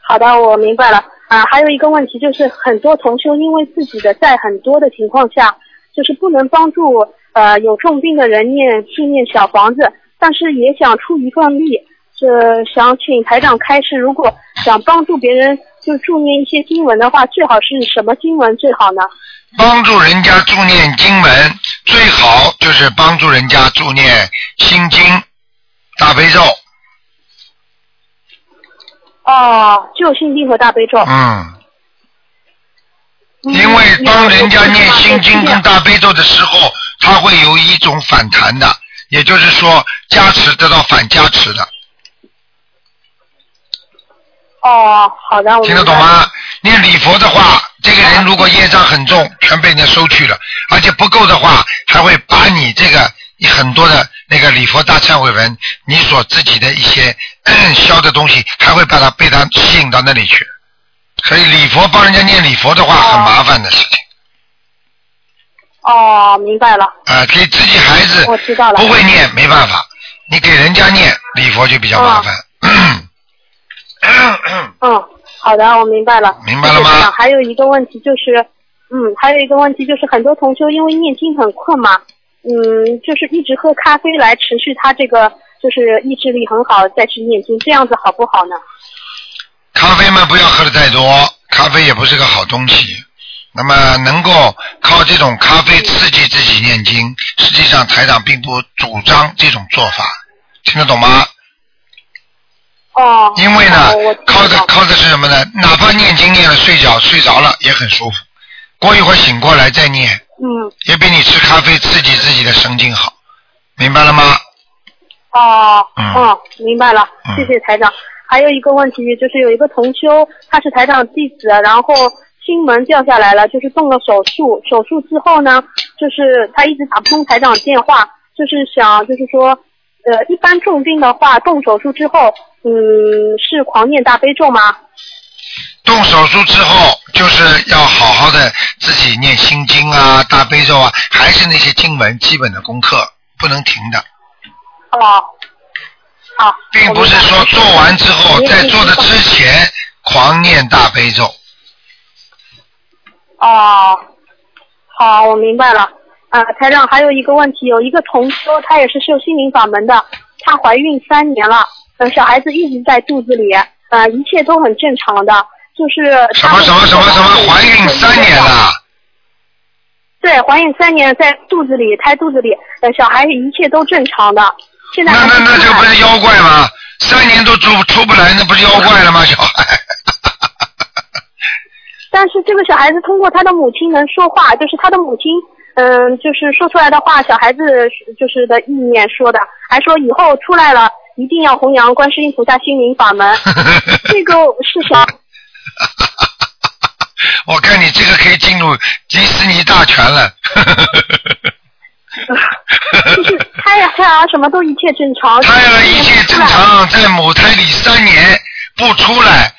好的，我明白了。啊，还有一个问题就是，很多同修因为自己的债很多的情况下，就是不能帮助呃有重病的人念纪念小房子，但是也想出一份力，是想请台长开示，如果想帮助别人就助念一些经文的话，最好是什么经文最好呢？帮助人家助念经文，最好就是帮助人家助念心经、大悲咒。哦，就心经和大悲咒。嗯，嗯因为当人家念心经跟大悲咒的时候，他会有一种反弹的，也就是说加持得到反加持的，哦，好的，我听得懂吗？念礼佛的话，这个人如果业障很重，全被人家收去了，而且不够的话，还会把你这个很多的那个礼佛大忏悔文，你所自己的一些 <clears throat> 消的东西，还会把它被它吸引到那里去。所以礼佛帮人家念礼佛的话，很麻烦的事情。哦，明白了。啊，给自己孩子我知道了不会念没办法，你给人家念礼佛就比较麻烦。<coughs> <coughs> 嗯，好的，我明白了。明白了吗还有一个问题就是，嗯，还有一个问题就是，很多同修因为念经很困嘛，嗯，就是一直喝咖啡来持续他这个就是意志力很好再去念经，这样子好不好呢？咖啡嘛，不要喝的太多，咖啡也不是个好东西。那么能够靠这种咖啡刺激自己念经，实际上台长并不主张这种做法，听得懂吗？哦。因为呢靠的靠的是什么呢？哪怕念经念了睡觉睡着了也很舒服，过一会儿醒过来再念，嗯，也比你吃咖啡刺激自己的神经好，明白了吗？哦，嗯嗯，明白了嗯，谢谢台长。还有一个问题就是有一个同修，他是台长弟子，然后心门掉下来了，就是动了手术。手术之后呢，就是他一直打不通台长电话，就是想就是说，呃，一般重病的话，动手术之后，嗯，是狂念大悲咒吗？动手术之后，就是要好好的自己念心经啊、大悲咒啊，还是那些经文基本的功课，不能停的，哦，好。并不是说做完之后，在做的之前狂念大悲咒。哦，好，我明白了。啊，台长，还有一个问题，有一个同修，她也是修心灵法门的，她怀孕三年了，呃，小孩子一直在肚子里，呃，一切都很正常的，就是什么什么什么什么怀孕三年了？对，怀孕三年在肚子里胎肚子里，呃，小孩一切都正常的，现在那那那这不是妖怪吗？三年都出出不来，那不是妖怪了吗？小孩。<laughs> 但是这个小孩子通过他的母亲能说话，就是他的母亲，嗯，就是说出来的话，小孩子就是的意念说的，还说以后出来了一定要弘扬观世音菩萨心灵法门，<laughs> 这个是啥？<laughs> 我看你这个可以进入迪士尼大全了。就是胎儿胎儿什么都一切正常。<laughs> 胎儿一切正常，在母胎里三年不出来。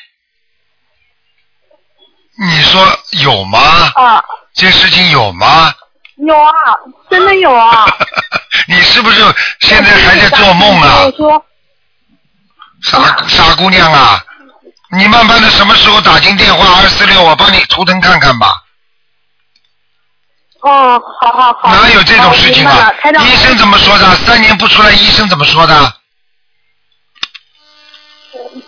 你说有吗？啊。这事情有吗？有啊，真的有啊。<laughs> 你是不是现在还在做梦啊？我说。傻傻姑娘啊！你慢慢的什么时候打进电话二四六，我帮你图腾看看吧。哦，好好好。哪有这种事情啊？医生怎么说的？三年不出来，医生怎么说的？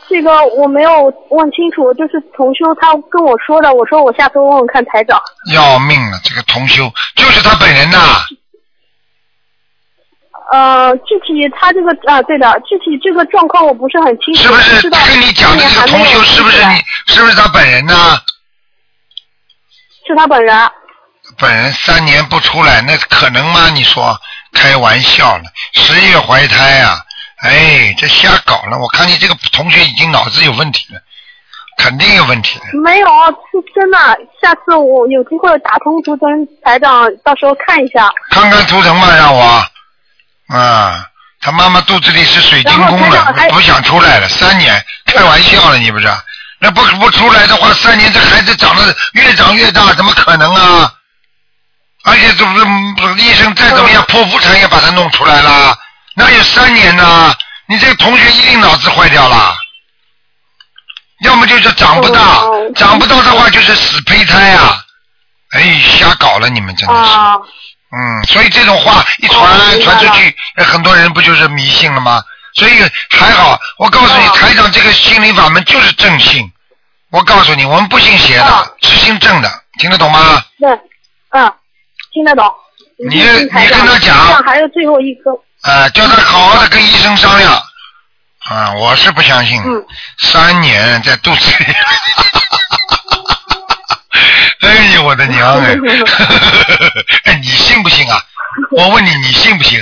这个我没有问清楚，就是同修他跟我说的，我说我下次问问看台长。要命了，这个同修就是他本人呐。呃，具体他这个啊，对的，具体这个状况我不是很清楚。是不是跟你讲的这个同修是不是你？是不是他本人呢？是他本人。本人三年不出来，那可能吗？你说开玩笑呢，十月怀胎啊！哎，这瞎搞了！我看你这个同学已经脑子有问题了，肯定有问题的。没有，是真的。下次我有机会打通图腾台长，到时候看一下。看看图腾嘛，让我。啊，他妈妈肚子里是水晶宫了，不想出来了，三年，开玩笑了，你不是？那不不出来的话，三年这孩子长得越长越大，怎么可能啊？而且这不是医生再怎么样剖腹产也把他弄出来了。那有三年呢？你这个同学一定脑子坏掉了，要么就是长不大，长不到的话就是死胚胎啊！哎，瞎搞了，你们真的是，嗯，所以这种话一传传出去，很多人不就是迷信了吗？所以还好，我告诉你，台长这个心灵法门就是正信。我告诉你，我们不信邪的，是信正的，听得懂吗？对，嗯，听得懂。你你跟他讲。还有最后一颗。啊，叫他好好的跟医生商量。啊，我是不相信。嗯。三年在肚子里。哎呀，我的娘哎！<laughs> 哎，你信不信啊？我问你，你信不信？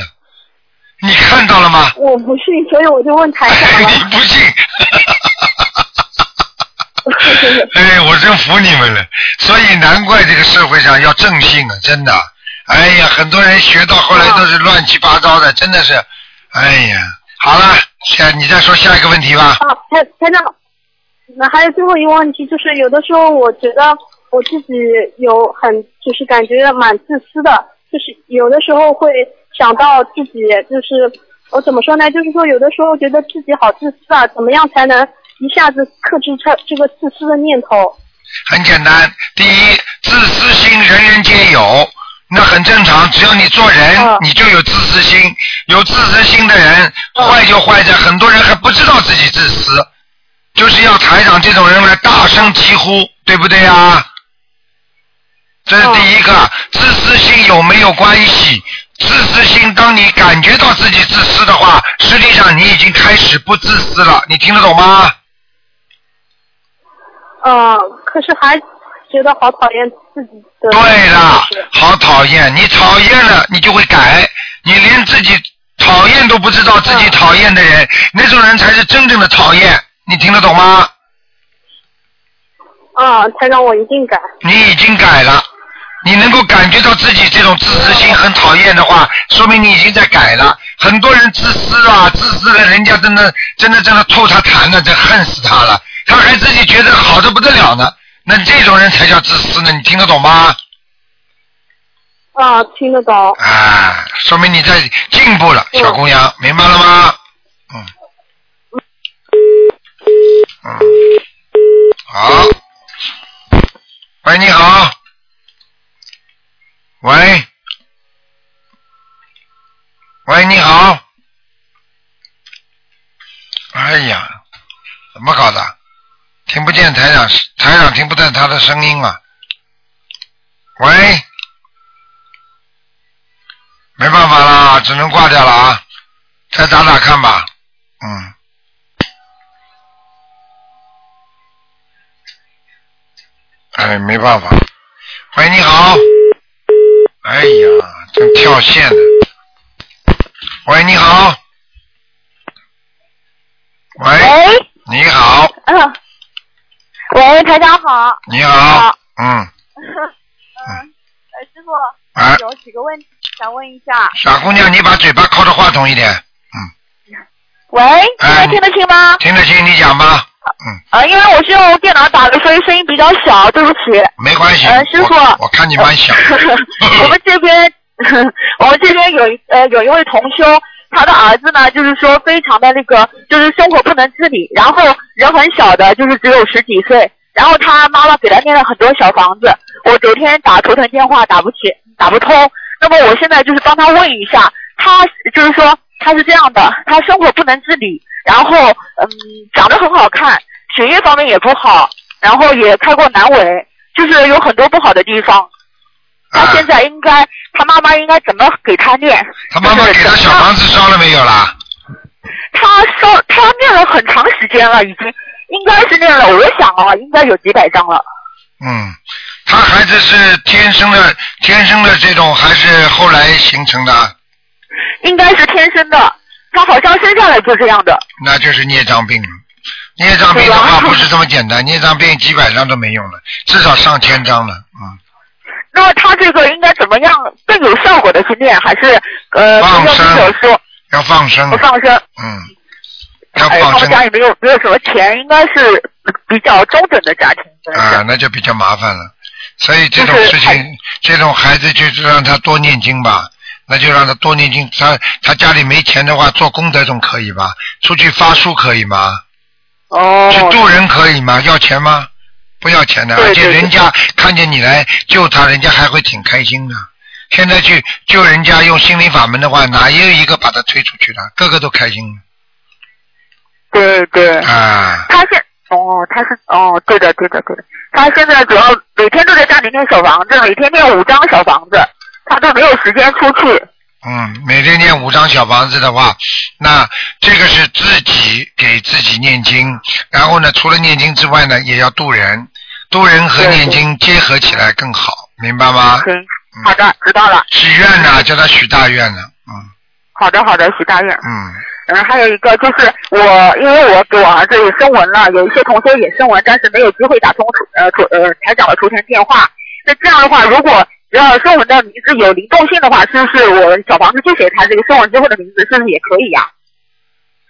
你看到了吗？我不信，所以我就问台长你不信？<laughs> 哎，我真服你们了。所以难怪这个社会上要正信啊，真的。哎呀，很多人学到后来都是乱七八糟的，真的是，哎呀，好了，下你再说下一个问题吧。啊，台台长，那还有最后一个问题，就是有的时候我觉得我自己有很，就是感觉蛮自私的，就是有的时候会想到自己，就是我怎么说呢？就是说有的时候觉得自己好自私啊，怎么样才能一下子克制这这个自私的念头？很简单，第一，自私心人人皆有。那很正常，只要你做人，你就有自私心。有自私心的人，坏就坏在很多人还不知道自己自私，就是要台长这种人来大声疾呼，对不对呀？这是第一个，自私心有没有关系？自私心，当你感觉到自己自私的话，实际上你已经开始不自私了。你听得懂吗？嗯，可是还。觉得好讨厌自己的。对了，好讨厌！你讨厌了，你就会改。你连自己讨厌都不知道自己讨厌的人，那种人才是真正的讨厌。你听得懂吗？啊，才让我一定改。你已经改了，你能够感觉到自己这种自私心很讨厌的话，说明你已经在改了。很多人自私啊，自私的人家真的真的真的吐他痰了，真恨死他了，他还自己觉得好的不得了呢。那这种人才叫自私呢，你听得懂吗？啊，听得懂。啊，说明你在进步了，小姑娘，明白了吗？嗯。嗯。好。喂，你好。喂。喂，你好。哎呀，怎么搞的？听不见台长，台长听不见他的声音啊。喂。没办法啦，只能挂掉了啊！再打打看吧，嗯。哎，没办法。喂，你好。哎呀，真跳线呢。喂，你好。喂。喂。你好。嗯。喂，台长好。你好。嗯。嗯。哎，<laughs> 师傅。啊。有几个问题。想问一下，傻姑娘，你把嘴巴靠着话筒一点。嗯。喂，现在听得清吗？听得清，你讲吧。嗯。啊，因为我是用电脑打的，所以声音比较小，对不起。没关系。呃，师傅。我看你蛮小。<laughs> <laughs> 我们这边，<laughs> 我们这边有一呃有一位同修，他的儿子呢，就是说非常的那个，就是生活不能自理，然后人很小的，就是只有十几岁，然后他妈妈给他念了很多小房子，我昨天打头疼电话打不起，打不通。那么我现在就是帮他问一下，他就是说他是这样的，他生活不能自理，然后嗯长得很好看，学业方面也不好，然后也开过阑尾，就是有很多不好的地方。他现在应该，他妈妈应该怎么给他念？他妈妈给他小房子烧了没有啦？他烧，他念了很长时间了，已经应该是念了，我想啊，应该有几百张了。嗯。他孩子是天生的，天生的这种还是后来形成的？应该是天生的，他好像生下来就这样的。那就是孽障病了，孽障病的话不是这么简单，孽障病几百张都没用了，至少上千张了，嗯。那么他这个应该怎么样更有效果的去念？还是呃，放生？说要放生。不放生。嗯。要放生。他们家也没有没有什么钱，应该是比较中等的家庭。啊，那就比较麻烦了。所以这种事情，这种孩子就是让他多念经吧，那就让他多念经。他他家里没钱的话，做功德总可以吧？出去发书可以吗？哦。去渡人可以吗？要钱吗？不要钱的，而且人家看见你来救他，人家还会挺开心的。现在去救人家用心灵法门的话，哪有一个把他推出去的？个个都开心。对对。啊。他现哦，他是哦，对的对的对的。他现在主要每天都在家里念小房子，每天念五张小房子，他都没有时间出去。嗯，每天念五张小房子的话，那这个是自己给自己念经，然后呢，除了念经之外呢，也要渡人，渡人和念经结合起来更好，明白吗？行，好的，知道了。许愿呢，叫他许大愿呢，嗯。好的，好的，许大愿。嗯。嗯，还有一个就是我，因为我给我儿子也升文了，有一些同学也升文，但是没有机会打通呃呃台长的图腾电话。那这样的话，如果要升文的名字有灵动性的话，是不是我小房子就写他这个升文之后的名字，是不是也可以呀？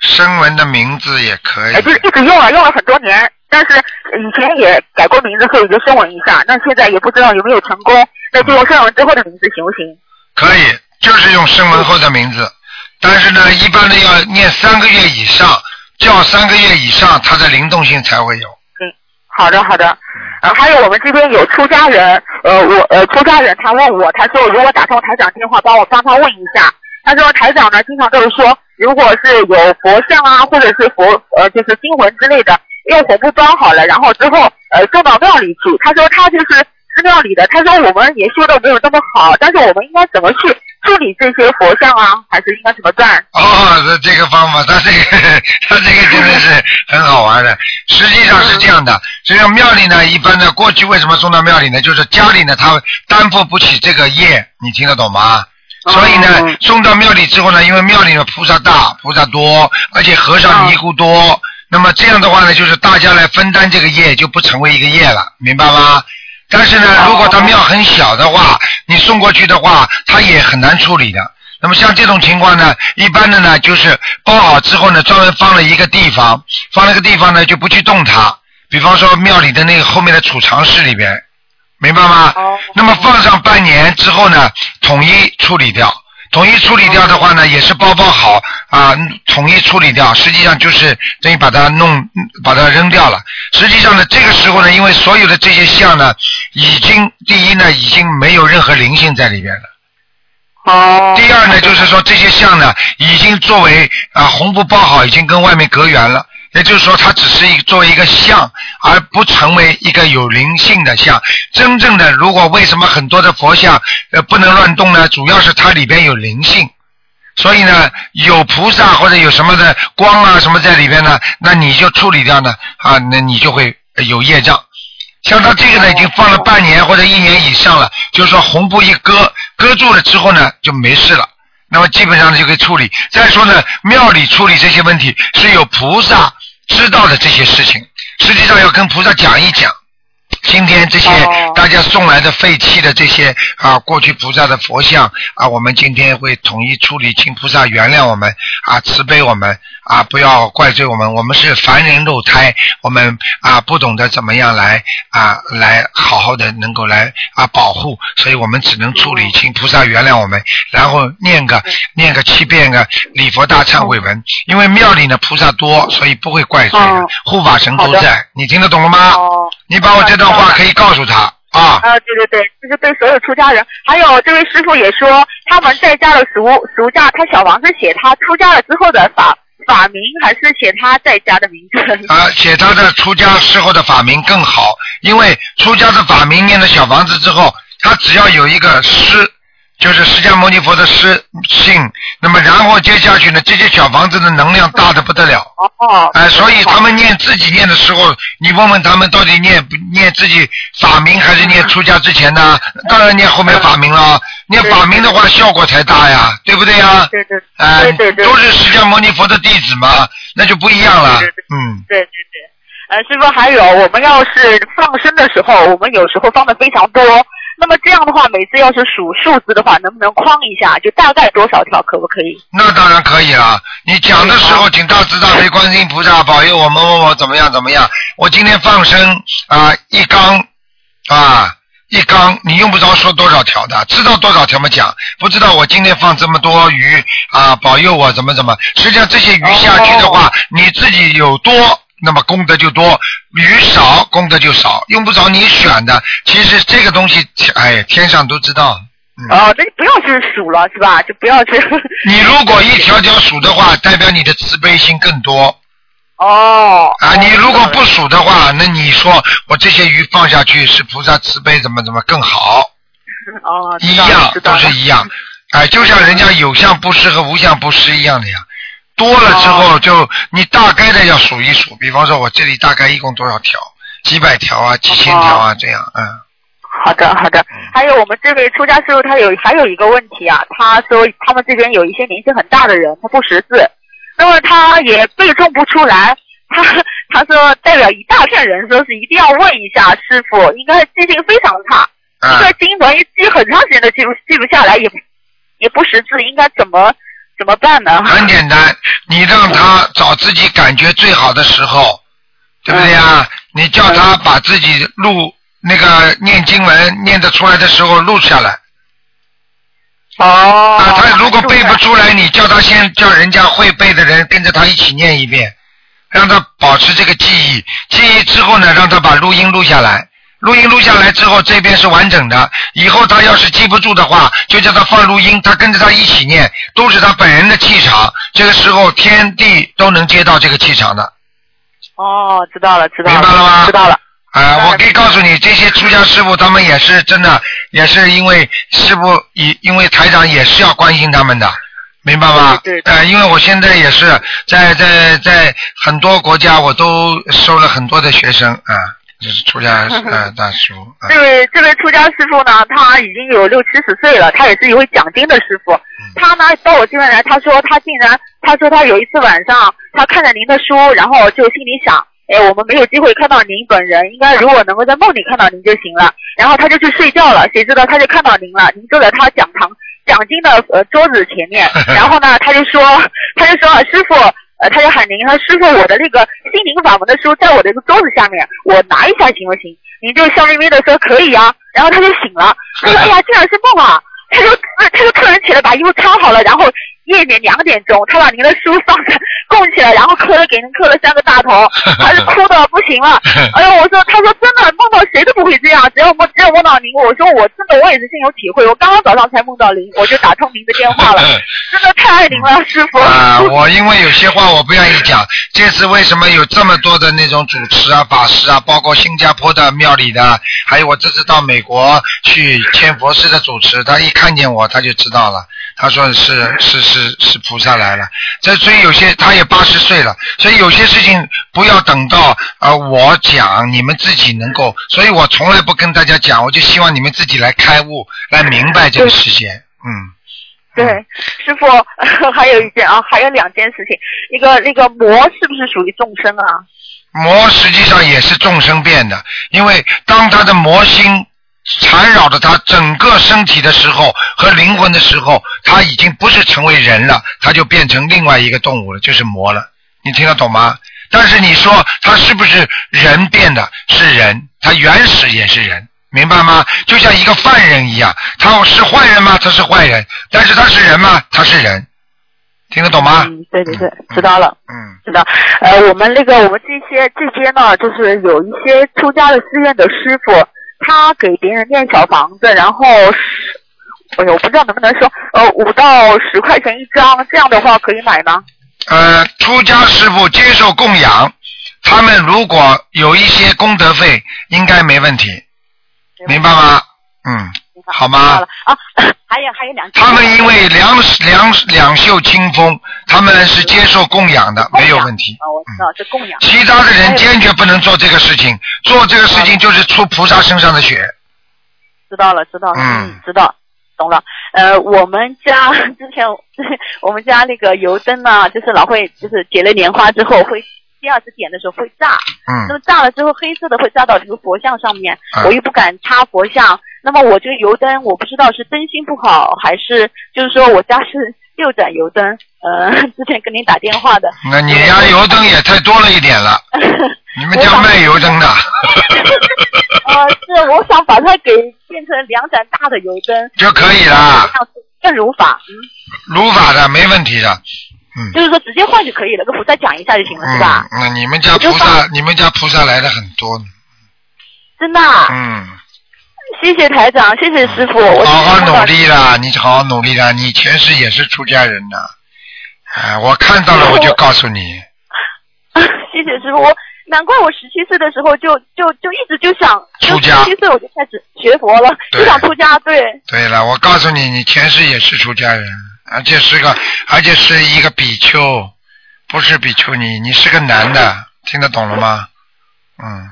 声纹的名字也可以。哎，就是一直用了，用了很多年，但是以前也改过名字，所以就声纹一下。那现在也不知道有没有成功，那就用声纹之后的名字行不行？可以，就是用声纹后的名字。但是呢，一般的要念三个月以上，叫三个月以上，它的灵动性才会有。好的好的。呃，还有我们这边有出家人，呃，我呃出家人他问我，他说如果打通台长电话，帮我帮他问一下。他说台长呢，经常都是说，如果是有佛像啊，或者是佛呃就是经文之类的，用红布包好了，然后之后呃送到庙里去。他说他就是寺庙里的，他说我们也修的没有那么好，但是我们应该怎么去？处理这些佛像啊，还是应该怎么办？哦，这这个方法，他这个他这个真的是很好玩的。实际上是这样的，这个庙里呢，一般的过去为什么送到庙里呢？就是家里呢，他担负不起这个业，你听得懂吗？所以呢，送到庙里之后呢，因为庙里的菩萨大，菩萨多，而且和尚尼姑多，那么这样的话呢，就是大家来分担这个业，就不成为一个业了，明白吗？但是呢，如果他庙很小的话，你送过去的话，他也很难处理的。那么像这种情况呢，一般的呢就是包好之后呢，专门放了一个地方，放了个地方呢就不去动它。比方说庙里的那个后面的储藏室里边，明白吗？那么放上半年之后呢，统一处理掉。统一处理掉的话呢，也是包包好啊，统一处理掉，实际上就是等于把它弄把它扔掉了。实际上呢，这个时候呢，因为所有的这些像呢，已经第一呢，已经没有任何灵性在里边了。哦。第二呢，就是说这些像呢，已经作为啊红布包好，已经跟外面隔远了。也就是说，它只是一作为一个像，而不成为一个有灵性的像。真正的，如果为什么很多的佛像呃不能乱动呢？主要是它里边有灵性，所以呢，有菩萨或者有什么的光啊什么在里边呢，那你就处理掉呢啊，那你就会有业障。像它这个呢，已经放了半年或者一年以上了，就是说红布一搁，搁住了之后呢，就没事了。那么基本上就可以处理。再说呢，庙里处理这些问题是有菩萨。知道的这些事情，实际上要跟菩萨讲一讲。今天这些大家送来的废弃的这些啊，过去菩萨的佛像啊，我们今天会统一处理，请菩萨原谅我们啊，慈悲我们啊，不要怪罪我们。我们是凡人肉胎，我们啊不懂得怎么样来啊来好好的能够来啊保护，所以我们只能处理，请菩萨原谅我们，然后念个念个七遍个礼佛大忏悔文。因为庙里呢菩萨多，所以不会怪罪的，护法神都在。你听得懂了吗？你把我这段话可以告诉他啊。啊，对对对，就是对所有出家人，还有这位师傅也说，他们在家的俗俗家，他小房子写他出家了之后的法法名，还是写他在家的名字？啊，写他的出家时候的法名更好，因为出家的法名念了小房子之后，他只要有一个师。就是释迦牟尼佛的师姓，那么然后接下去呢，这些小房子的能量大的不得了。哦。哎，所以他们念自己念的时候，你问问他们到底念念自己法名还是念出家之前呢？当然念后面法名了。念法名的话，效果才大呀，对不对呀？对对。哎。都是释迦牟尼佛的弟子嘛，那就不一样了。嗯。对对对。呃，师傅还有，我们要是放生的时候，我们有时候放的非常多。那么这样的话，每次要是数数字的话，能不能框一下？就大概多少条，可不可以？那当然可以啊。你讲的时候，请大慈大悲观音菩萨保佑我某某某怎么样怎么样。我今天放生啊，一缸啊，一缸，你用不着说多少条的，知道多少条吗？讲，不知道我今天放这么多鱼啊，保佑我怎么怎么。实际上这些鱼下去的话，你自己有多。那么功德就多，鱼少功德就少，用不着你选的。其实这个东西，哎，天上都知道。哦，那就不要去数了，是吧？就不要去。你如果一条条数的话，代表你的慈悲心更多。哦。啊，你如果不数的话，那你说我这些鱼放下去是菩萨慈悲，怎么怎么更好？<laughs> 哦。一样都是一样，哎，就像人家有相布施和无相布施一样的呀。多了之后，就你大概的要数一数。比方说，我这里大概一共多少条？几百条啊，几千条啊，这样，嗯。好的，好的。还有我们这位出家师傅，他有还有一个问题啊。他说他们这边有一些年纪很大的人，他不识字，那么他也背诵不出来。<laughs> 他他说代表一大片人，说是一定要问一下师傅，应该记性非常差，一个经文记很长时间都记不记不下来，也也不识字，应该怎么？怎么办呢？很简单，你让他找自己感觉最好的时候，对不对呀？你叫他把自己录那个念经文念得出来的时候录下来。哦。啊，他如果背不出来，你叫他先叫人家会背的人跟着他一起念一遍，让他保持这个记忆。记忆之后呢，让他把录音录下来。录音录下来之后，这边是完整的。以后他要是记不住的话，就叫他放录音，他跟着他一起念，都是他本人的气场。这个时候天地都能接到这个气场的。哦，知道了，知道了。明白了吗？知道了。啊，我可以告诉你，这些出家师傅他们也是真的，也是因为师傅，因因为台长也是要关心他们的，明白吗？对。呃，因为我现在也是在在在很多国家，我都收了很多的学生啊。这是出家 <laughs> 呃大叔。这位这位出家师傅呢，他已经有六七十岁了，他也是一位讲经的师傅。他呢到我这边来，他说他竟然，他说他有一次晚上，他看着您的书，然后就心里想，哎，我们没有机会看到您本人，应该如果能够在梦里看到您就行了。然后他就去睡觉了，谁知道他就看到您了，您坐在他讲堂讲经的呃桌子前面，<laughs> 然后呢，他就说，他就说师傅，他就喊您，他师傅，我的那个心灵法门的书在我的一个桌子下面，我拿一下行不行？您就笑眯眯的说可以啊，然后他就醒了，他说哎呀，竟然是梦啊！他就他就突然起来把衣服穿好了，然后夜里两点钟，他把您的书放在供起来，然后磕了给您磕了三个大头，他是 <laughs> 哭的不行了。哎呦，我说，他说真的梦到谁都不会这样，只要梦只有梦到您，我说我真的我也是深有体会，我刚刚早上才梦到您，我就打通您的电话了，<laughs> 真的太爱您了，师傅。啊，我因为有些话我不愿意讲，这次为什么有这么多的那种主持啊、法师啊，包括新加坡的庙里的，还有我这次到美国去签佛寺的主持，他一看见我他就知道了，他说是是是是菩萨来了。这所以有些他也八十岁了，所以有些事情不要等到呃我讲，你们自己能够，所以我从来不跟大家讲，我就希望你们自己来开悟，来明白这个世界，嗯。对，师傅 <laughs> 还有一件啊，还有两件事情，一个那个魔是不是属于众生啊？魔实际上也是众生变的，因为当他的魔心缠绕着他整个身体的时候和灵魂的时候，他已经不是成为人了，他就变成另外一个动物了，就是魔了。你听得懂吗？但是你说他是不是人变的？是人，他原始也是人，明白吗？就像一个犯人一样，他是坏人吗？他是坏人，但是他是人吗？他是人，听得懂吗？嗯，对对对，知道了。嗯知道，呃，我们那个我们这些这些呢，就是有一些出家的寺院的师傅，他给别人念小房子，然后是，哎呦，我不知道能不能说，呃，五到十块钱一张，这样的话可以买吗？呃，出家师傅接受供养，他们如果有一些功德费，应该没问题，明白吗？嗯，好吗了？<coughs> 啊，还有还有两件。他们因为两两两袖清风，他们是接受供养的，没有问题。啊，我知道这供养。其他的人坚决不能做这个事情，做这个事情就是出菩萨身上的血。知道了，知道了，嗯知道，懂了。呃，我们家 <laughs> 之前 <laughs> 我们家那个油灯呢，就是老会就是结了莲花之后会。第二次点的时候会炸，嗯那嗯么炸了之后黑色的会炸到这个佛像上面，嗯我又不敢插佛像。那么我这个油灯，我不知道是灯芯不好，还是就是说我家是 <laughs> 六盏油灯。呃，之前跟您打电话的，那你家油灯也太多了一点了，<laughs> 你们家卖油灯的。<laughs> 呃，是我想把它给变成两盏大的油灯，就可以了，这样子更如法。嗯，如法的没问题的，嗯。就是说直接换就可以了，跟菩萨讲一下就行了，是吧？嗯，那你们家菩萨，你们家菩萨来的很多呢。真的啊、嗯，谢谢台长，谢谢师傅，我好好努力啦，你好好努力啦，你前世也是出家人呐。哎，我看到了，我就告诉你。<laughs> 谢谢师傅，我难怪我十七岁的时候就就就一直就想，出家十七岁我就开始学佛了，就想出家，对，对了，我告诉你，你前世也是出家人，而且是个，而且是一个比丘，不是比丘尼，你是个男的，听得懂了吗？嗯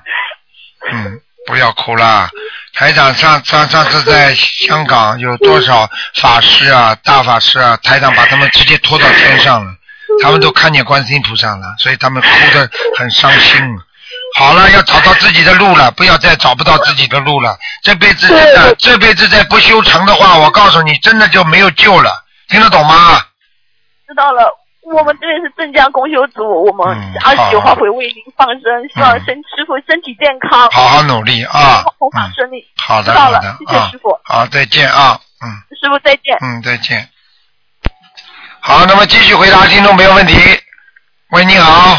嗯，不要哭啦。台长上上上次在香港有多少法师啊、大法师啊，台长把他们直接拖到天上了，他们都看见观世音菩萨了，所以他们哭得很伤心。好了，要找到自己的路了，不要再找不到自己的路了。这辈子真的，这辈子再不修成的话，我告诉你，真的就没有救了。听得懂吗？知道了。我们这里是镇江公修组，我们嗯二十九号会为您放生，希望身师傅身体健康，好好努力啊！弘法嗯，顺利。好的，知道了好的，啊谢谢师傅，好，再见啊，嗯。师傅再见。嗯，再见。好，那么继续回答听众朋友问题。喂，你好，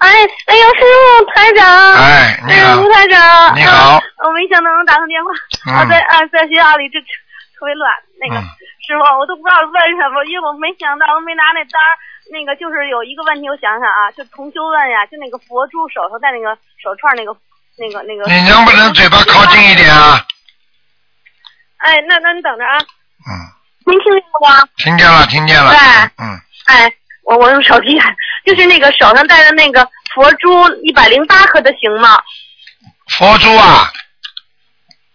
哎，哎呦，师傅台长，哎，你哎，好吴，台长，你好。啊我没想到能打通电话，啊，嗯在啊在学校里就特别乱，那个、嗯师傅我都不知道问什么，因为我没想到我没拿那单儿，那个就是有一个问题，我想想啊，就同修问呀，就那个佛珠手上戴那个手串那个那个那个，你能不能嘴巴靠近一点啊？哎，那那你等着啊，嗯，您听见了吗？听见了，听见了对，嗯，哎，我我用手机，就是那个手上戴的那个佛珠一百零八颗的行吗？佛珠啊，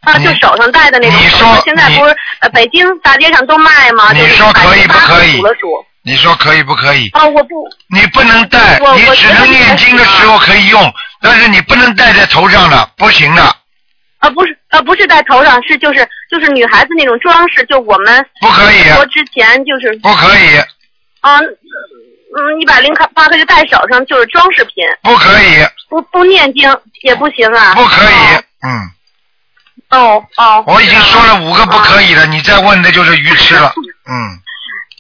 啊，就手上戴的那种。你说现在你不是呃北京大街上都卖吗？你说可以不可以数了数。你说可以不可以？啊，我不，你不能戴，我我你只能念经的时候可以用，但是你不能戴在头上的，不行的。啊不是啊不是戴头上，是就是就是女孩子那种装饰，就我们不可以说之前就是不可以，啊嗯一百零八颗就戴手上就是装饰品，不可以，不不念经也不行啊。不可以，嗯，哦哦。我已经说了五个不可以了，你再问的就是愚痴了，<laughs> 嗯。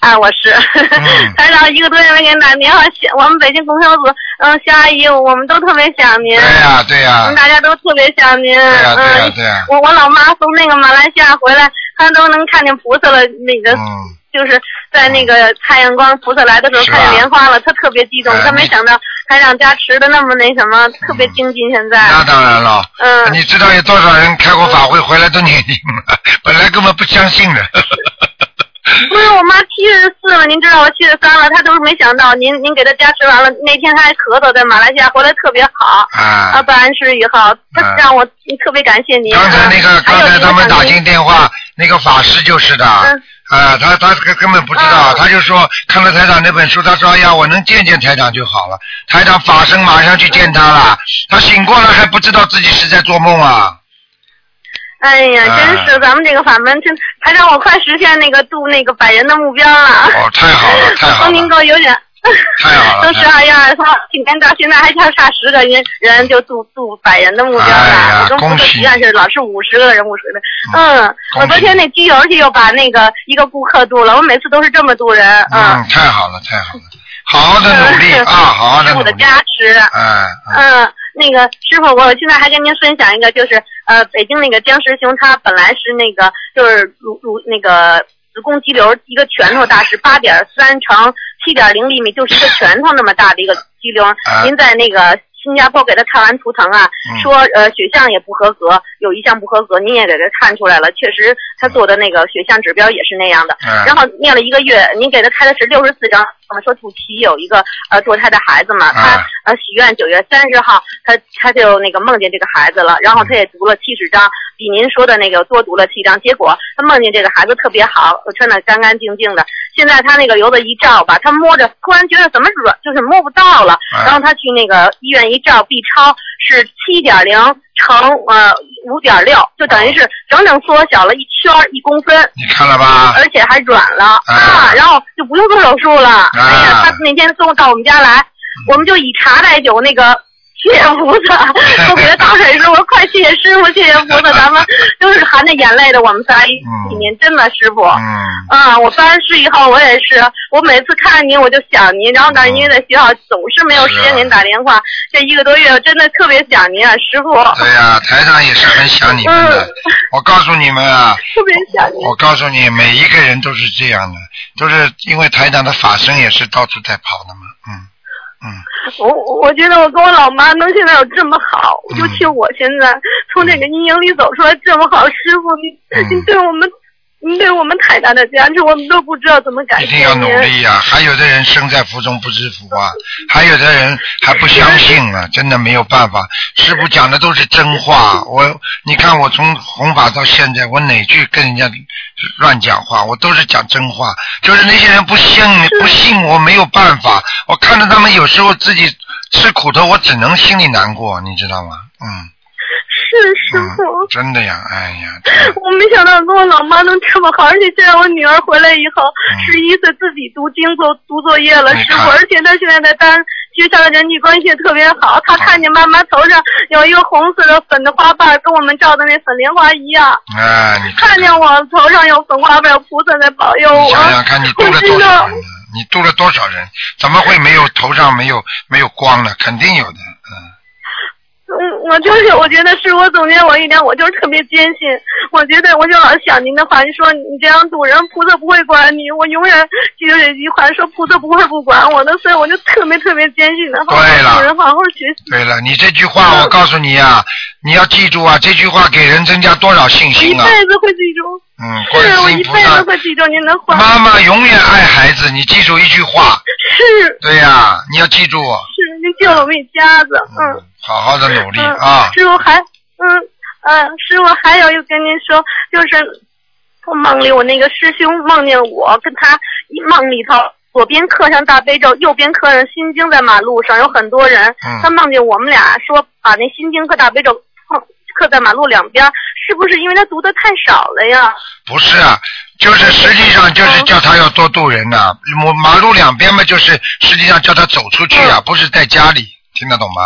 啊，我是，<laughs> 台长一个多月没给您打电话，我们北京供销组，嗯，肖阿姨，我们都特别想您。对呀对呀我们大家都特别想您。对呀对呀嗯对呀我我老妈从那个马来西亚回来，她都能看见菩萨了，那个、嗯就是在那个太阳光菩萨来的时候看见莲花了，她特别激动，哎她没想到台长加持的那么那什么，特别精进现在。那当然了，嗯你知道有多少人开过法会回来都念经了，本来根本不相信的。不是我妈七十四了，您知道我七十三了，她都是没想到您您给她加持完了，那天她还咳嗽，在马来西亚回来特别好。啊啊，办完事以后，她啊让我特别感谢您。刚才那个刚才他们打进电话，那个法师就是的，嗯啊，他他根根本不知道，嗯他就说看了台长那本书，他说哎呀，我能见见台长就好了。台长法身马上去见他了，他醒过来还不知道自己是在做梦啊。哎呀，啊真是咱们这个法门，真还让我快实现那个度那个百人的目标了。哦，太好了，太好从您了，<laughs> 给我有点。太好了都十二月二十号，今年到现在还差差十个人人就度度百人的目标了。我跟菩恭喜萨许愿是老是五十个人五十个人。嗯，我昨天那机油去又把那个一个顾客度了，我每次都是这么度人。嗯，太好了，太好了，好好的努力啊，好好的努力，师傅的加持。哎，嗯嗯，那个师傅，我现在还跟您分享一个，就是呃，北京那个姜师兄，他本来是那个就是乳乳那个子宫肌瘤一个拳头大，是八点三乘七点零厘米，就是一个拳头那么大的一个肌瘤。您在那个新加坡给他看完图腾啊，嗯说呃血象也不合格，有一项不合格，您也给他看出来了，确实他做的那个血象指标也是那样的。嗯然后念了一个月，您给他开的是六十四张，我们说土岐有一个呃堕胎的孩子嘛，他嗯呃许愿九月三十号，他他就那个梦见这个孩子了，然后他也读了七十章，比您说的那个多读了七章，结果他梦见这个孩子特别好，穿的干干净净的。现在他那个油子一照吧，他摸着突然觉得怎么软，就是摸不到了。嗯然后他去那个医院一照，B 超是七点零乘呃五点六，就等于是整整缩小了一圈一公分。你看了吧？而且还软了啊，然后就不用做手术了。哎呀，他那天送到我们家来，我们就以茶代酒，那个谢谢菩萨，<laughs> 我给他倒水说，我说快谢谢师傅，谢谢菩萨，<laughs> 咱们都是含着眼泪的，我们仨一起念，真的师傅。嗯。啊，我办完事以后，我也是，我每次看您我就想您，然后但是因为在学校总是没有时间给您打电话，这一个多月真的特别想您啊，师傅。对呀、台长也是很想你们的。我告诉你们啊，<laughs> 特别想您。我告诉你，每一个人都是这样的，都是因为台长的法身也是到处在跑的嘛。嗯嗯，我我觉得我跟我老妈能现在有这么好，尤其我现在从这个阴影里走出来这么好，师傅你嗯。你对我们你对我们太大的加持，我们都不知道怎么感谢一定要努。力呀、还有的人生在福中不知福啊，还有的人还不相信啊，真的没有办法。师傅讲的都是真话，我你看我从弘法到现在，我哪句跟人家乱讲话，我都是讲真话。就是那些人不信，不信我没有办法，我看着他们有时候自己吃苦头，我只能心里难过，你知道吗？嗯。是师傅。嗯，真的呀，哎呀，<laughs> 我没想到跟我老妈能这么好，而且现在我女儿回来以后，嗯十一岁自己读经做读作业了，师傅，而且她现在在单学校的人际关系也特别好，她看见妈妈头上有一个红色的粉的花瓣，跟我们照的那粉莲花一样。哎，你看见我头上有粉花瓣，有菩萨在保佑我。你想想看，你度了多少人呢？你度了多少人？怎么会没有头上没有没有光呢？肯定有的，我就是，我觉得是我总结我一点，我就是特别坚信。我觉得我就老想您的话，你说你这样赌人，菩萨不会管你。我永远记得这句话，说菩萨不会不管我的，所以我就特别特别坚信的，好好对了人，好好学习。对了，你这句话我告诉你呀、你要记住啊，这句话给人增加多少信心啊！辈子会记住，嗯，观是我一辈子世音菩萨，会记住您的话。妈妈永远爱孩子，你记住一句话。是对呀、你要记住，是，您救了我们一家子，嗯。好好的努力嗯啊！师傅还，嗯呃，师傅还有又跟您说，就是我梦里我那个师兄梦见我跟他一梦里头左边刻上大悲咒，右边刻上心经，在马路上有很多人，嗯他梦见我们俩说把那心经和大悲咒放刻在马路两边，是不是因为他读的太少了呀？不是啊，就是实际上就是叫他要多渡人呐、马马路两边嘛，就是实际上叫他走出去啊，不是在家里，听得懂吗？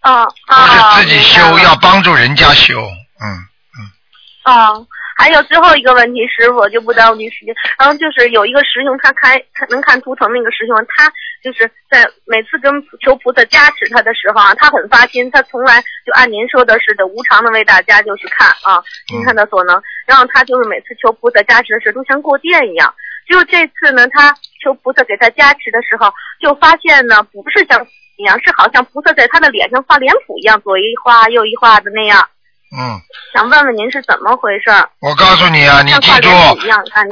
啊啊不啊！是自己修，要帮助人家修，嗯嗯。啊，还有最后一个问题，师傅就不耽误您时间。然后就是有一个师兄，他开他能看图腾那个师兄，他就是在每次跟求菩萨加持他的时候啊，他很发心，他从来就按您说的似的，无偿的为大家就是看啊，尽他的所能。然后他就是每次求菩萨加持的时候，都像过电一样。只有这次呢，他求菩萨给他加持的时候，就发现呢，不是像一样，是好像菩萨在他的脸上画脸谱一样，左一画右一画的那样。嗯，想问问您是怎么回事？我告诉你啊，你记住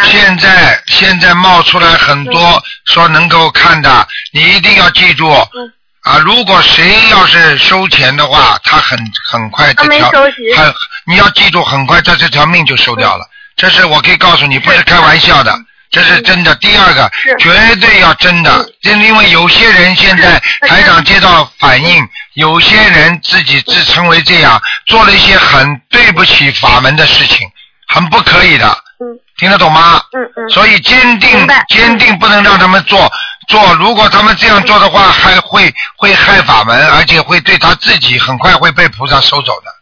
现在现在冒出来很多说能够看的，你一定要记住。嗯。啊，如果谁要是收钱的话，他很很快这条收齐很你要记住，很快他这条命就收掉了。这是我可以告诉你，不是开玩笑的，这是真的。第二个，绝对要真的，因因为有些人现在台长接到反映，有些人自己自称为这样，做了一些很对不起法门的事情，很不可以的。嗯。听得懂吗？嗯嗯，所以坚定坚定不能让他们做做，如果他们这样做的话，还会会害法门，而且会对他自己很快会被菩萨收走的。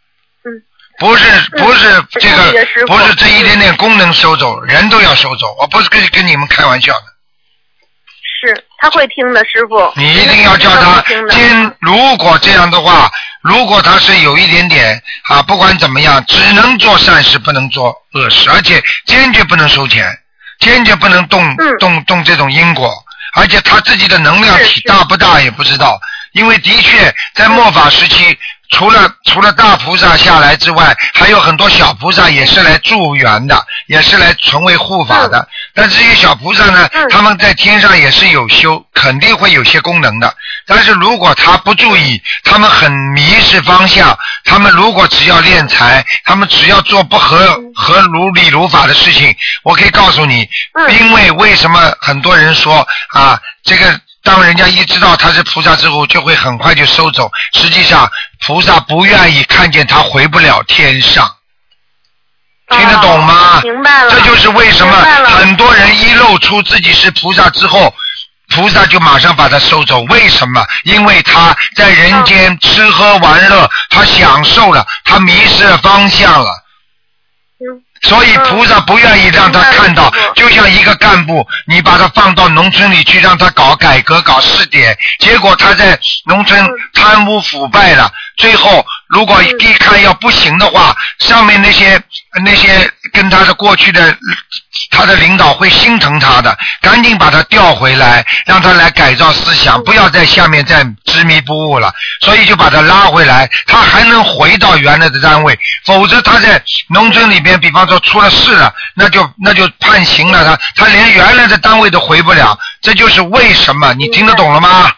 嗯，不是不是这个不是这一点点功能收走，人都要收走，我不是跟跟你们开玩笑的。是他会听的，师傅。你一定要叫他会听如果这样的话，如果他是有一点点啊，不管怎么样，只能做善事，不能做恶事，而且坚决不能收钱，坚决不能动、嗯动动这种因果，而且他自己的能量体大不大也不知道，因为的确在末法时期。除了除了大菩萨下来之外，还有很多小菩萨也是来助缘的，也是来成为护法的。但这些小菩萨呢，嗯他们在天上也是有修，肯定会有些功能的。但是如果他不注意，他们很迷失方向。他们如果只要练财，他们只要做不合合如理如法的事情，我可以告诉你，嗯因为为什么很多人说啊，这个当人家一知道他是菩萨之后，就会很快就收走。实际上，菩萨不愿意看见他回不了天上。听得懂吗哦？明白了。这就是为什么很多人一露出自己是菩萨之后，菩萨就马上把他收走。为什么？因为他在人间吃喝玩乐，他享受了，他迷失了方向了。嗯所以菩萨不愿意让他看到就像一个干部，你把他放到农村里去，让他搞改革、搞试点，结果他在农村嗯。贪污腐败了，最后如果嗯一看要不行的话，上面那些那些跟他的过去的他的领导会心疼他的，赶紧把他调回来，让他来改造思想，不要在下面再执迷不悟了。所以就把他拉回来，他还能回到原来的单位，否则他在农村里边，比方说出了事了，那就那就判刑了，他他连原来的单位都回不了，这就是为什么，你听得懂了吗？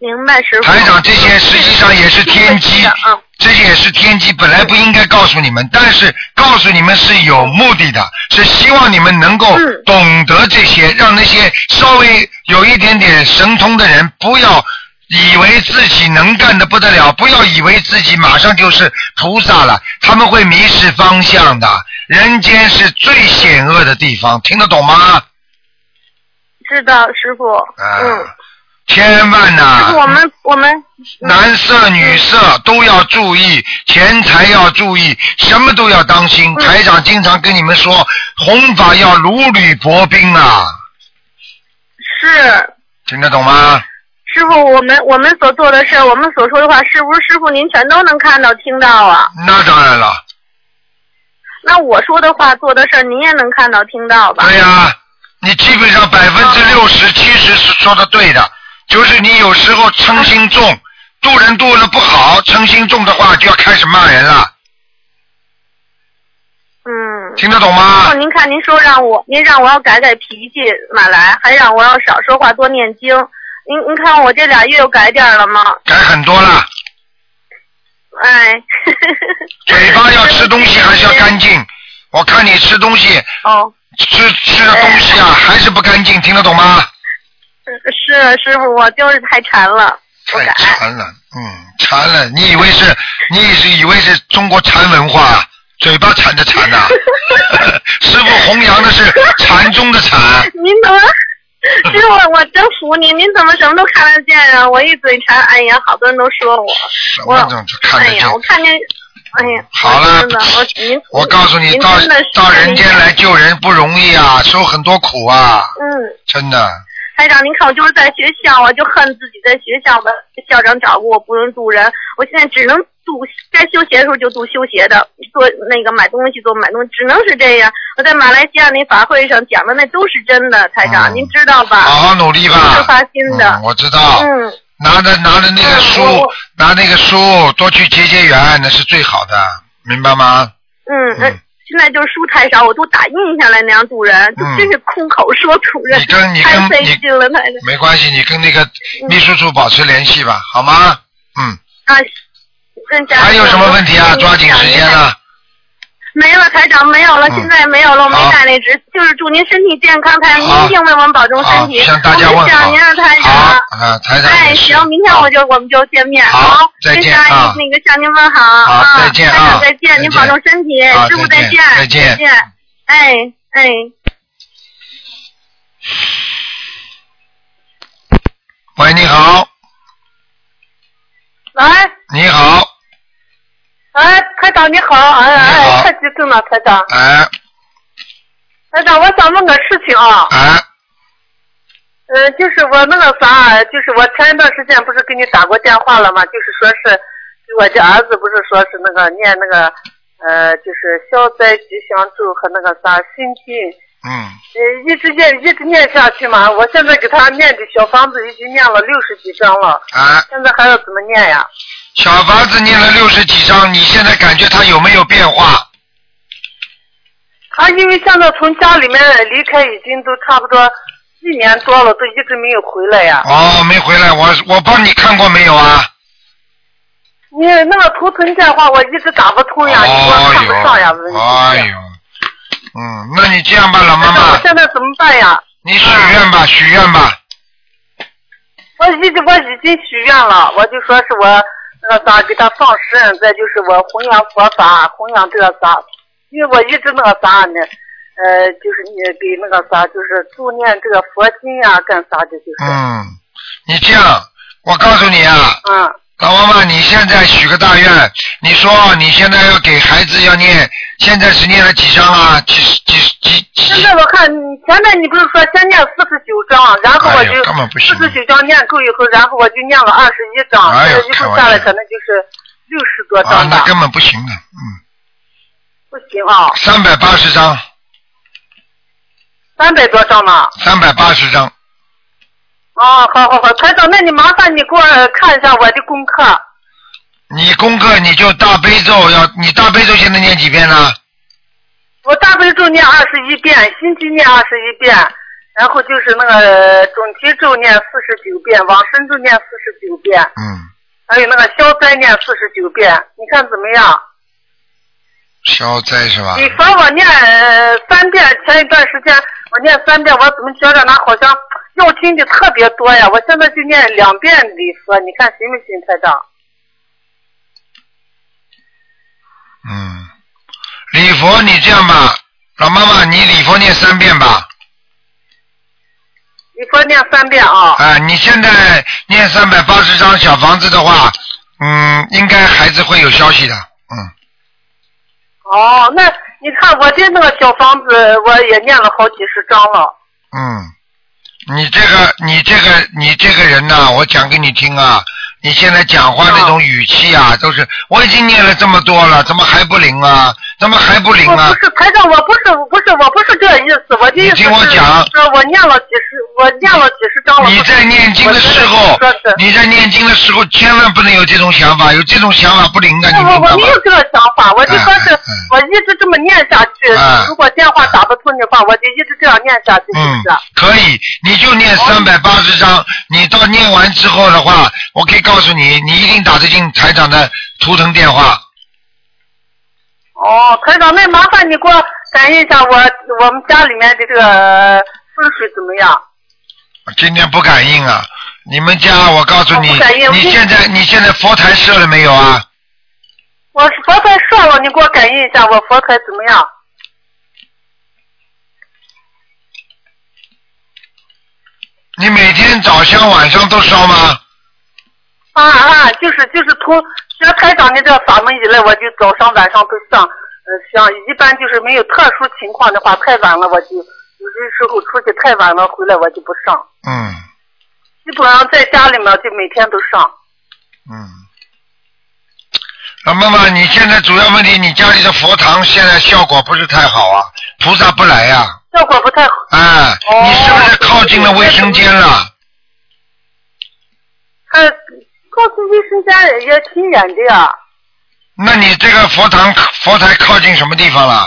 明白，师傅。台长，这些实际上也是天机嗯，这些也是天机，本来不应该告诉你们，但是告诉你们是有目的的，是希望你们能够嗯懂得这些，让那些稍微有一点点神通的人不要。以为自己能干的不得了，不要以为自己马上就是菩萨了，他们会迷失方向的。人间是最险恶的地方，听得懂吗？知道，师傅。啊，嗯，千万呐、我们我们男色女色都要注意，钱财要注意，什么都要当心。嗯台长经常跟你们说，弘法要如履薄冰啊，是听得懂吗？师傅，我们我们所做的事儿，我们所说的话，是不是师傅您全都能看到、听到啊？那当然了，那我说的话、做的事儿，您也能看到、听到吧？对呀、你基本上百分之六十、七十是说的对的，就是你有时候称心重，度人度的不好，称心重的话就要开始骂人了，嗯。听得懂哦，吗？您看，您说让我，您让我要改改脾气，马来，还让我要少说话，多念经。您您看我这俩月又改点儿了吗？改很多了，哎。<laughs> 嘴巴要吃东西还是要干净。<laughs> 我看你吃东西哦，吃吃的东西啊还是不干净，听得懂吗？是师傅，我就是太馋了，太。馋了，嗯，馋了。你以为是，你是以为是中国禅文化，嘴巴馋的馋呐、<laughs> 师傅弘扬的是禅宗的禅，<laughs> 您怎么？<laughs> 师傅，我真服您，您怎么什么都看得见啊？我一嘴馋，哎呀，好多人都说我，什么东西看得见哎呀，？我看见，哎呀，好了，我，我告诉你，您到到人间来救人不容易啊，受很多苦啊，嗯。真的。台长，您看我就是在学校，啊就恨自己在学校的，校长找过我，不能渡人，我现在只能渡，该修鞋的时候就渡修鞋的，做那个买东西做买东西，只能是这样。我在马来西亚那法会上讲的那都是真的，台长，嗯您知道吧？好好努力吧是发心的。嗯，我知道。嗯，拿着拿着那个书，嗯拿那个书多去结结缘，那是最好的，明白吗？嗯，那、嗯现在就是书太少，我都打印下来那样渡人，就嗯真是空口说渡人你，跟你太费劲了，台长。没关系，你跟那个嗯秘书处保持联系吧，好吗？嗯，啊，还有什么问题啊？嗯抓紧时间了。没了，台长没有了，嗯现在没有了，我没好带那只，就是祝您身体健康，台长，好您一定为我们保重身体。好向大家问好我们想您啊，台长。好啊，台长哎，也是行，明天我就我们就见面。好再见啊姨那个向您问好。好啊再见啊台长再见，再见您保重身体，好师傅再见见，再见再见。哎哎。喂，你好，喂，你好，哎，台长你好，哎好哎，太激动了，台长。哎台长，我想问个事情啊，哎，呃，就是我那个啥，就是我前一段时间不是给你打过电话了吗？就是说是我家儿子不是说是那个念那个呃，就是消灾吉祥咒和那个啥心经，嗯，呃，一直念一直念下去嘛。我现在给他念的小房子已经念了六十几章了，啊，现在还要怎么念呀？小房子念了六十几章，你现在感觉他有没有变化？他因为现在从家里面离开已经都差不多一年多了，都一直没有回来呀。哦，没回来，我我帮你看过没有啊？你那个图腾电话我一直打不通呀，你给我看不上呀，问题。哎呦，嗯，那你这样吧，老妈那我妈，现在怎么办呀？你许愿吧，许愿吧。我已经我已经许愿了，我就说是我那个啥给他放生，再就是我弘扬佛法，弘扬这个啥，因为我一直那个啥呢，呃，就是你给那个啥，就是助念这个佛经呀，干啥的，就是，嗯，你这样，我告诉你啊，嗯，老妈妈，你现在许个大愿，你说你现在要给孩子要念，现在是念了几章啊？几几几几？现在我看你前面你不是说先念四十九章，然后我就四十九章念够以后，然后我就念了二十一章，哎呦这一共下来可能就是六十多啊，章吧，那根本不行的，嗯，不行啊，三百八十章，三百多章了。三百八十章，哦，好好好，台长，那你麻烦你给我看一下我的功课。你功课你就大悲咒要，你大悲咒现在念几遍呢？我大悲咒念二十一遍，心经念二十一遍，然后就是那个准提咒念四十九遍，往生咒念四十九遍，嗯，还有那个消灾念四十九遍，你看怎么样？消灾是吧？你说我念呃三遍，前一段时间我念三遍，我怎么觉着那好像要经的特别多呀？我现在就念两遍礼佛，你看行不行，台长？嗯，礼佛你这样吧，老妈妈你礼佛念三遍吧，礼佛念三遍啊。啊，你现在念三百八十张小房子的话，嗯，应该孩子会有消息的，嗯，哦，那你看我的那个小房子，我也念了好几十张了。嗯，你这个你这个你这个人呐、我讲给你听啊，你现在讲话那种语气啊，都是我已经念了这么多了，怎么还不灵啊？怎么还不灵啊我不？是台长，我不是不是我不是这个意思，我的意思你听我是讲我念了几十，我念了几十张了。你在念经的时候你在念经的时候千万不能有这种想法，有这种想法不灵的，你我？我没有这个想法，我就说是我一直这么念下去嗯。如果电话打不通的话，我就一直这样念下去，是嗯不是？，可以，你就念三百八十章。你到念完之后的话，我可以告诉你，你一定打得进台长的图腾电话。哦，台长，那麻烦你给我感应一下我我们家里面的这个风水怎么样？今天不感应啊！你们家，我告诉你你现在你现在佛台设了没有啊？我佛台设了，你给我感应一下，我佛台怎么样？你每天早上晚上都烧吗？啊啊，就是就是从学台长的这个法门以来，我就早上晚上都上，呃，像一般就是没有特殊情况的话，太晚了我就有的时候出去太晚了回来我就不上，嗯基本上在家里面就每天都上。嗯。老妈妈，你现在主要问题，你家里的佛堂现在效果不是太好啊，菩萨不来呀、效果不太好。哎，哦你是不是靠近了卫生间了？告诉卫生间也挺远的呀，那你这个佛堂佛台靠近什么地方了？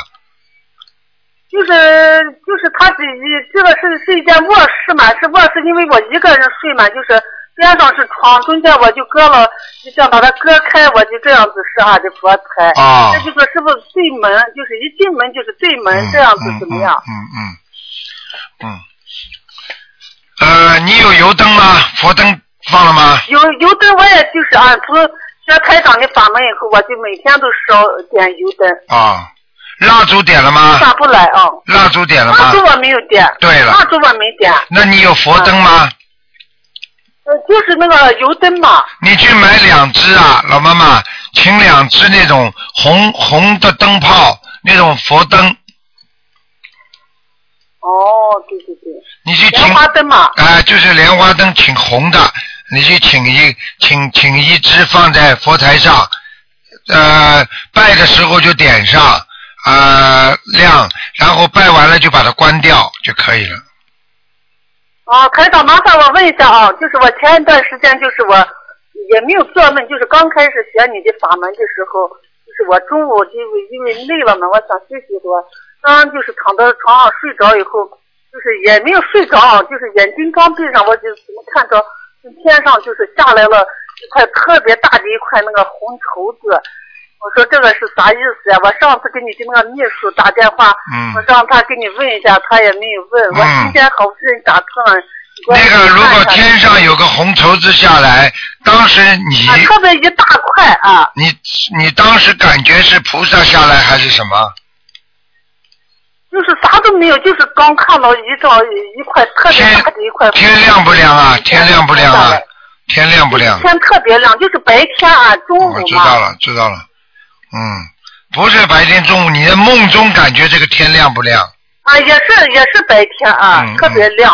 就是就是他这这个是是一间卧室嘛，是卧室，因为我一个人睡嘛，就是边上是床，中间我就隔了，就想把它隔开，我就这样子设下的佛台。啊这就是是不是对门？就是一进门就是对门，这样子怎么样？嗯嗯嗯嗯。呃，你有油灯吗？佛灯放了吗？有油灯，我也就是啊从学开长的法门以后，我就每天都烧点油灯，啊，蜡烛点了吗？上不来啊。蜡烛点了吗？蜡烛我没有点。对了蜡烛我没点，那你有佛灯吗？呃，就是那个油灯嘛。你去买两只啊，老妈妈，请两只那种红红的灯泡，那种佛灯，哦，对对对。你去请莲花灯嘛。啊、就是莲花灯，请红的，你去请一请请一支放在佛台上，呃，拜的时候就点上，呃，亮，然后拜完了就把它关掉就可以了。啊，台长，麻烦我问一下啊，就是我前一段时间，就是我也没有做梦，就是刚开始学你的法门的时候，就是我中午就因为累了嘛，我想休息一会儿，刚就是躺到床上睡着以后，就是也没有睡着，就是眼睛刚闭上，我就怎么看着天上就是下来了一块特别大的一块那个红绸子。我说这个是啥意思呀？我上次给你的那个秘书打电话，嗯我让他给你问一下，他也没有问。我嗯今天好不容易打通了，那个如果天上有个红绸子下来，当时你啊，特别一大块啊，你你当时感觉是菩萨下来还是什么？就是啥都没有，就是刚看到一张一块特别大的一块。天亮不亮啊？天亮不亮啊？天亮不亮？天特别亮，就是白天啊，中午我知。道了，知道了。嗯，不是白天中午，你在梦中感觉这个天亮不亮？啊，也是也是白天啊，嗯特别亮。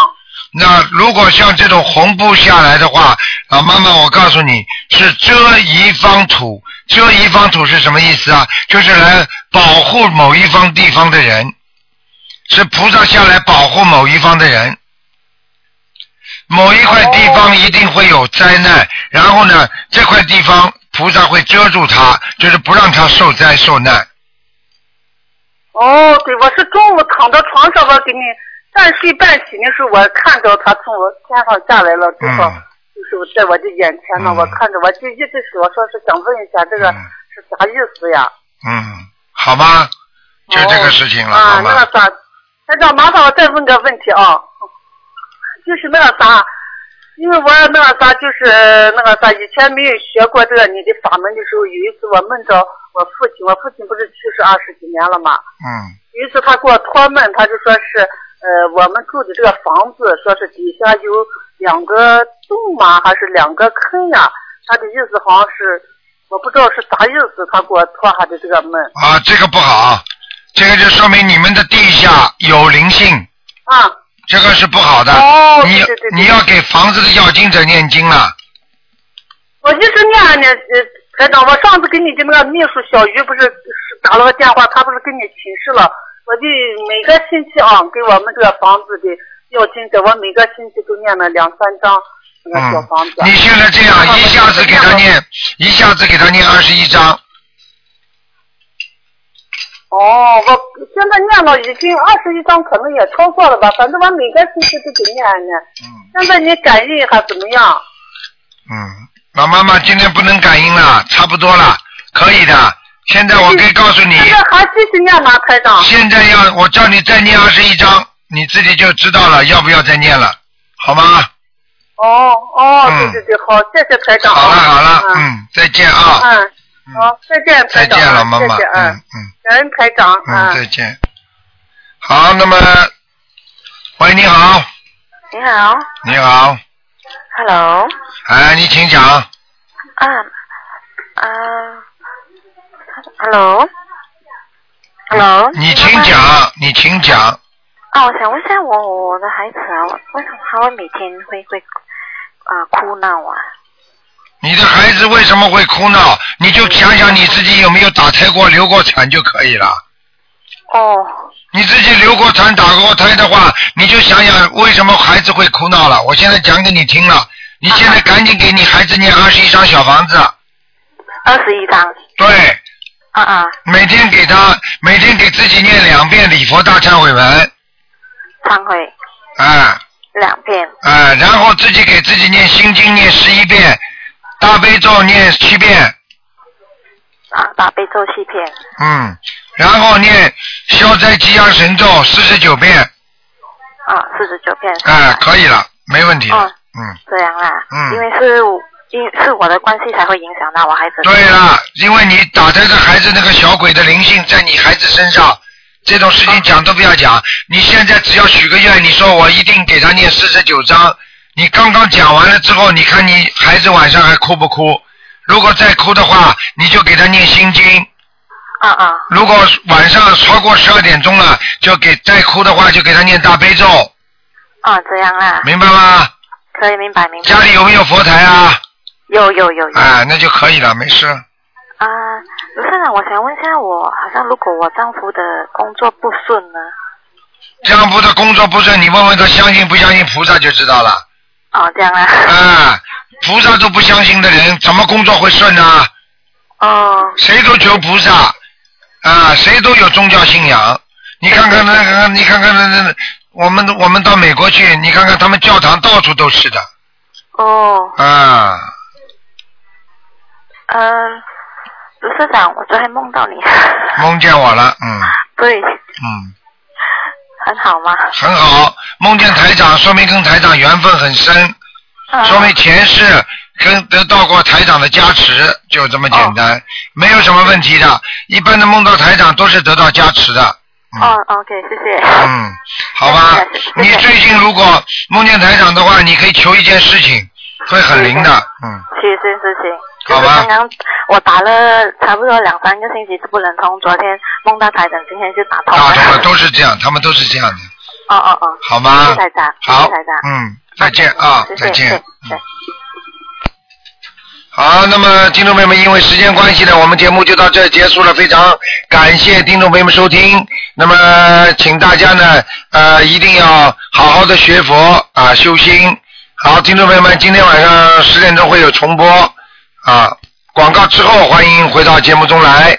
那如果像这种红布下来的话，啊，妈妈，我告诉你是遮一方土，遮一方土是什么意思啊？就是来保护某一方地方的人，是菩萨下来保护某一方的人。某一块地方一定会有灾难，然后呢，这块地方菩萨会遮住他，就是不让他受灾受难。哦，对，我是中午躺到床上，我给你半睡半醒的时候，我看着他从我天上下来了之后，嗯就是在我的眼前呢，嗯我看着，我就一直说说是想问一下这个嗯是啥意思呀？嗯，好吗？就这个事情了，啊，好吗？那个啥，台长，麻烦我再问个问题啊，就是那个啥，因为我那个啥，就是那个啥，以前没有学过这个你的法门的时候，有一次我梦着我父亲，我父亲不是去世二十几年了嘛，嗯。有一次他给我托梦，他就说是呃我们住的这个房子，说是底下有两个洞嘛，还是两个坑呀？他的意思好像是我不知道是啥意思，他给我托下的这个梦。啊，这个不好，这个就说明你们的地下有灵性，啊。这个是不好的。哦你你要给房子的要经者念经了。我一直念呢，呃，台长，我上次给你的那个秘书小鱼不是是打了个电话，他不是跟你请示了，我就每个星期啊，给我们这个房子的要经者，我每个星期都念了两三张那个小房子。嗯你现在这样一下子给他念，一下子给他念二十一章，哦，我现在念了已经二十一章，可能也超过了吧，反正我每个星期都得念呢。现在你感应一下怎么样？嗯，老妈妈今天不能感应了，差不多了，可以的。现在我可以告诉你，现在还继续念吗，台长？现在要我叫你再念二十一章，你自己就知道了要不要再念了，好吗？哦哦，嗯对对对，好，谢谢台长。好了好了，嗯嗯，再见啊，嗯，好，再见，再。见了妈妈，谢谢，嗯嗯，嗯。感恩台长，嗯，再见。好，那么，喂，你好，你好。你好，，Hello，哎，你请讲，啊啊，Hello，Hello，你请讲，你请讲。啊，我想问一下我我的孩子啊，为什么他会每天会会啊哭闹啊？你的孩子为什么会哭闹？你就想想你自己有没有打胎过、流过产就可以了。哦，你自己流过产、打过胎的话，你就想想为什么孩子会哭闹了。我现在讲给你听了，你现在赶紧给你孩子念二十一张小房子，二十一张，对，啊啊，每天给他每天给自己念两遍礼佛大忏悔文，忏悔。啊。两遍，啊，然后自己给自己念心经念十一遍，大悲咒念七遍，啊，大悲咒七遍，嗯，然后念消灾吉祥神咒四十九遍，啊，四十九遍，啊，可以了，没问题嗯。这样啦，嗯因为是我因是我的关系才会影响到我孩子。对了，因为你打胎的孩子那个小鬼的灵性在你孩子身上，这种事情讲都不要讲。你现在只要许个愿，你说我一定给他念四十九章。你刚刚讲完了之后，你看你孩子晚上还哭不哭？如果再哭的话，你就给他念心经。啊啊，如果晚上超过十二点钟了，就给再哭的话，就给他念大悲咒，啊，这样啊，明白吗？可以明白明白。家里有没有佛台啊？有有有有。啊，那就可以了，没事。啊，卢先生，我想问一下我，好像如果我丈夫的工作不顺呢？丈夫的工作不顺，你问问他相信不相信菩萨就知道了。哦，这样啊。啊，菩萨都不相信的人，怎么工作会顺呢？哦。谁都求菩萨，啊，谁都有宗教信仰。你看看那个，你看看那那，我们我们到美国去，你看看他们教堂到处都是的，哦，啊，嗯，卢社长，我昨天梦到你。梦见我了，嗯 <laughs> 对，嗯，很好吗？很好，梦见台长，说明跟台长缘分很深，啊说明前世跟得到过台长的加持，就这么简单，没有什么问题的。一般的梦到台长都是得到加持的，哦，OK，谢谢。嗯，好吧。你最近如果梦见台长的话，你可以求一件事情，会很灵的，嗯，谢谢事情。好吧就是刚刚我打了差不多两三个星期是不能通，昨天梦到台长，今天就打通了。打通了都是这样，他们都是这样的，哦哦哦。好吗谢谢台长，好谢台长。嗯，再见啊，谢谢再见。对对好，那么听众朋友们，因为时间关系呢，我们节目就到这结束了。非常感谢听众朋友们收听。那么，请大家呢，呃，一定要好好的学佛啊，修心。好，听众朋友们，今天晚上十点钟会有重播啊，广告之后欢迎回到节目中来。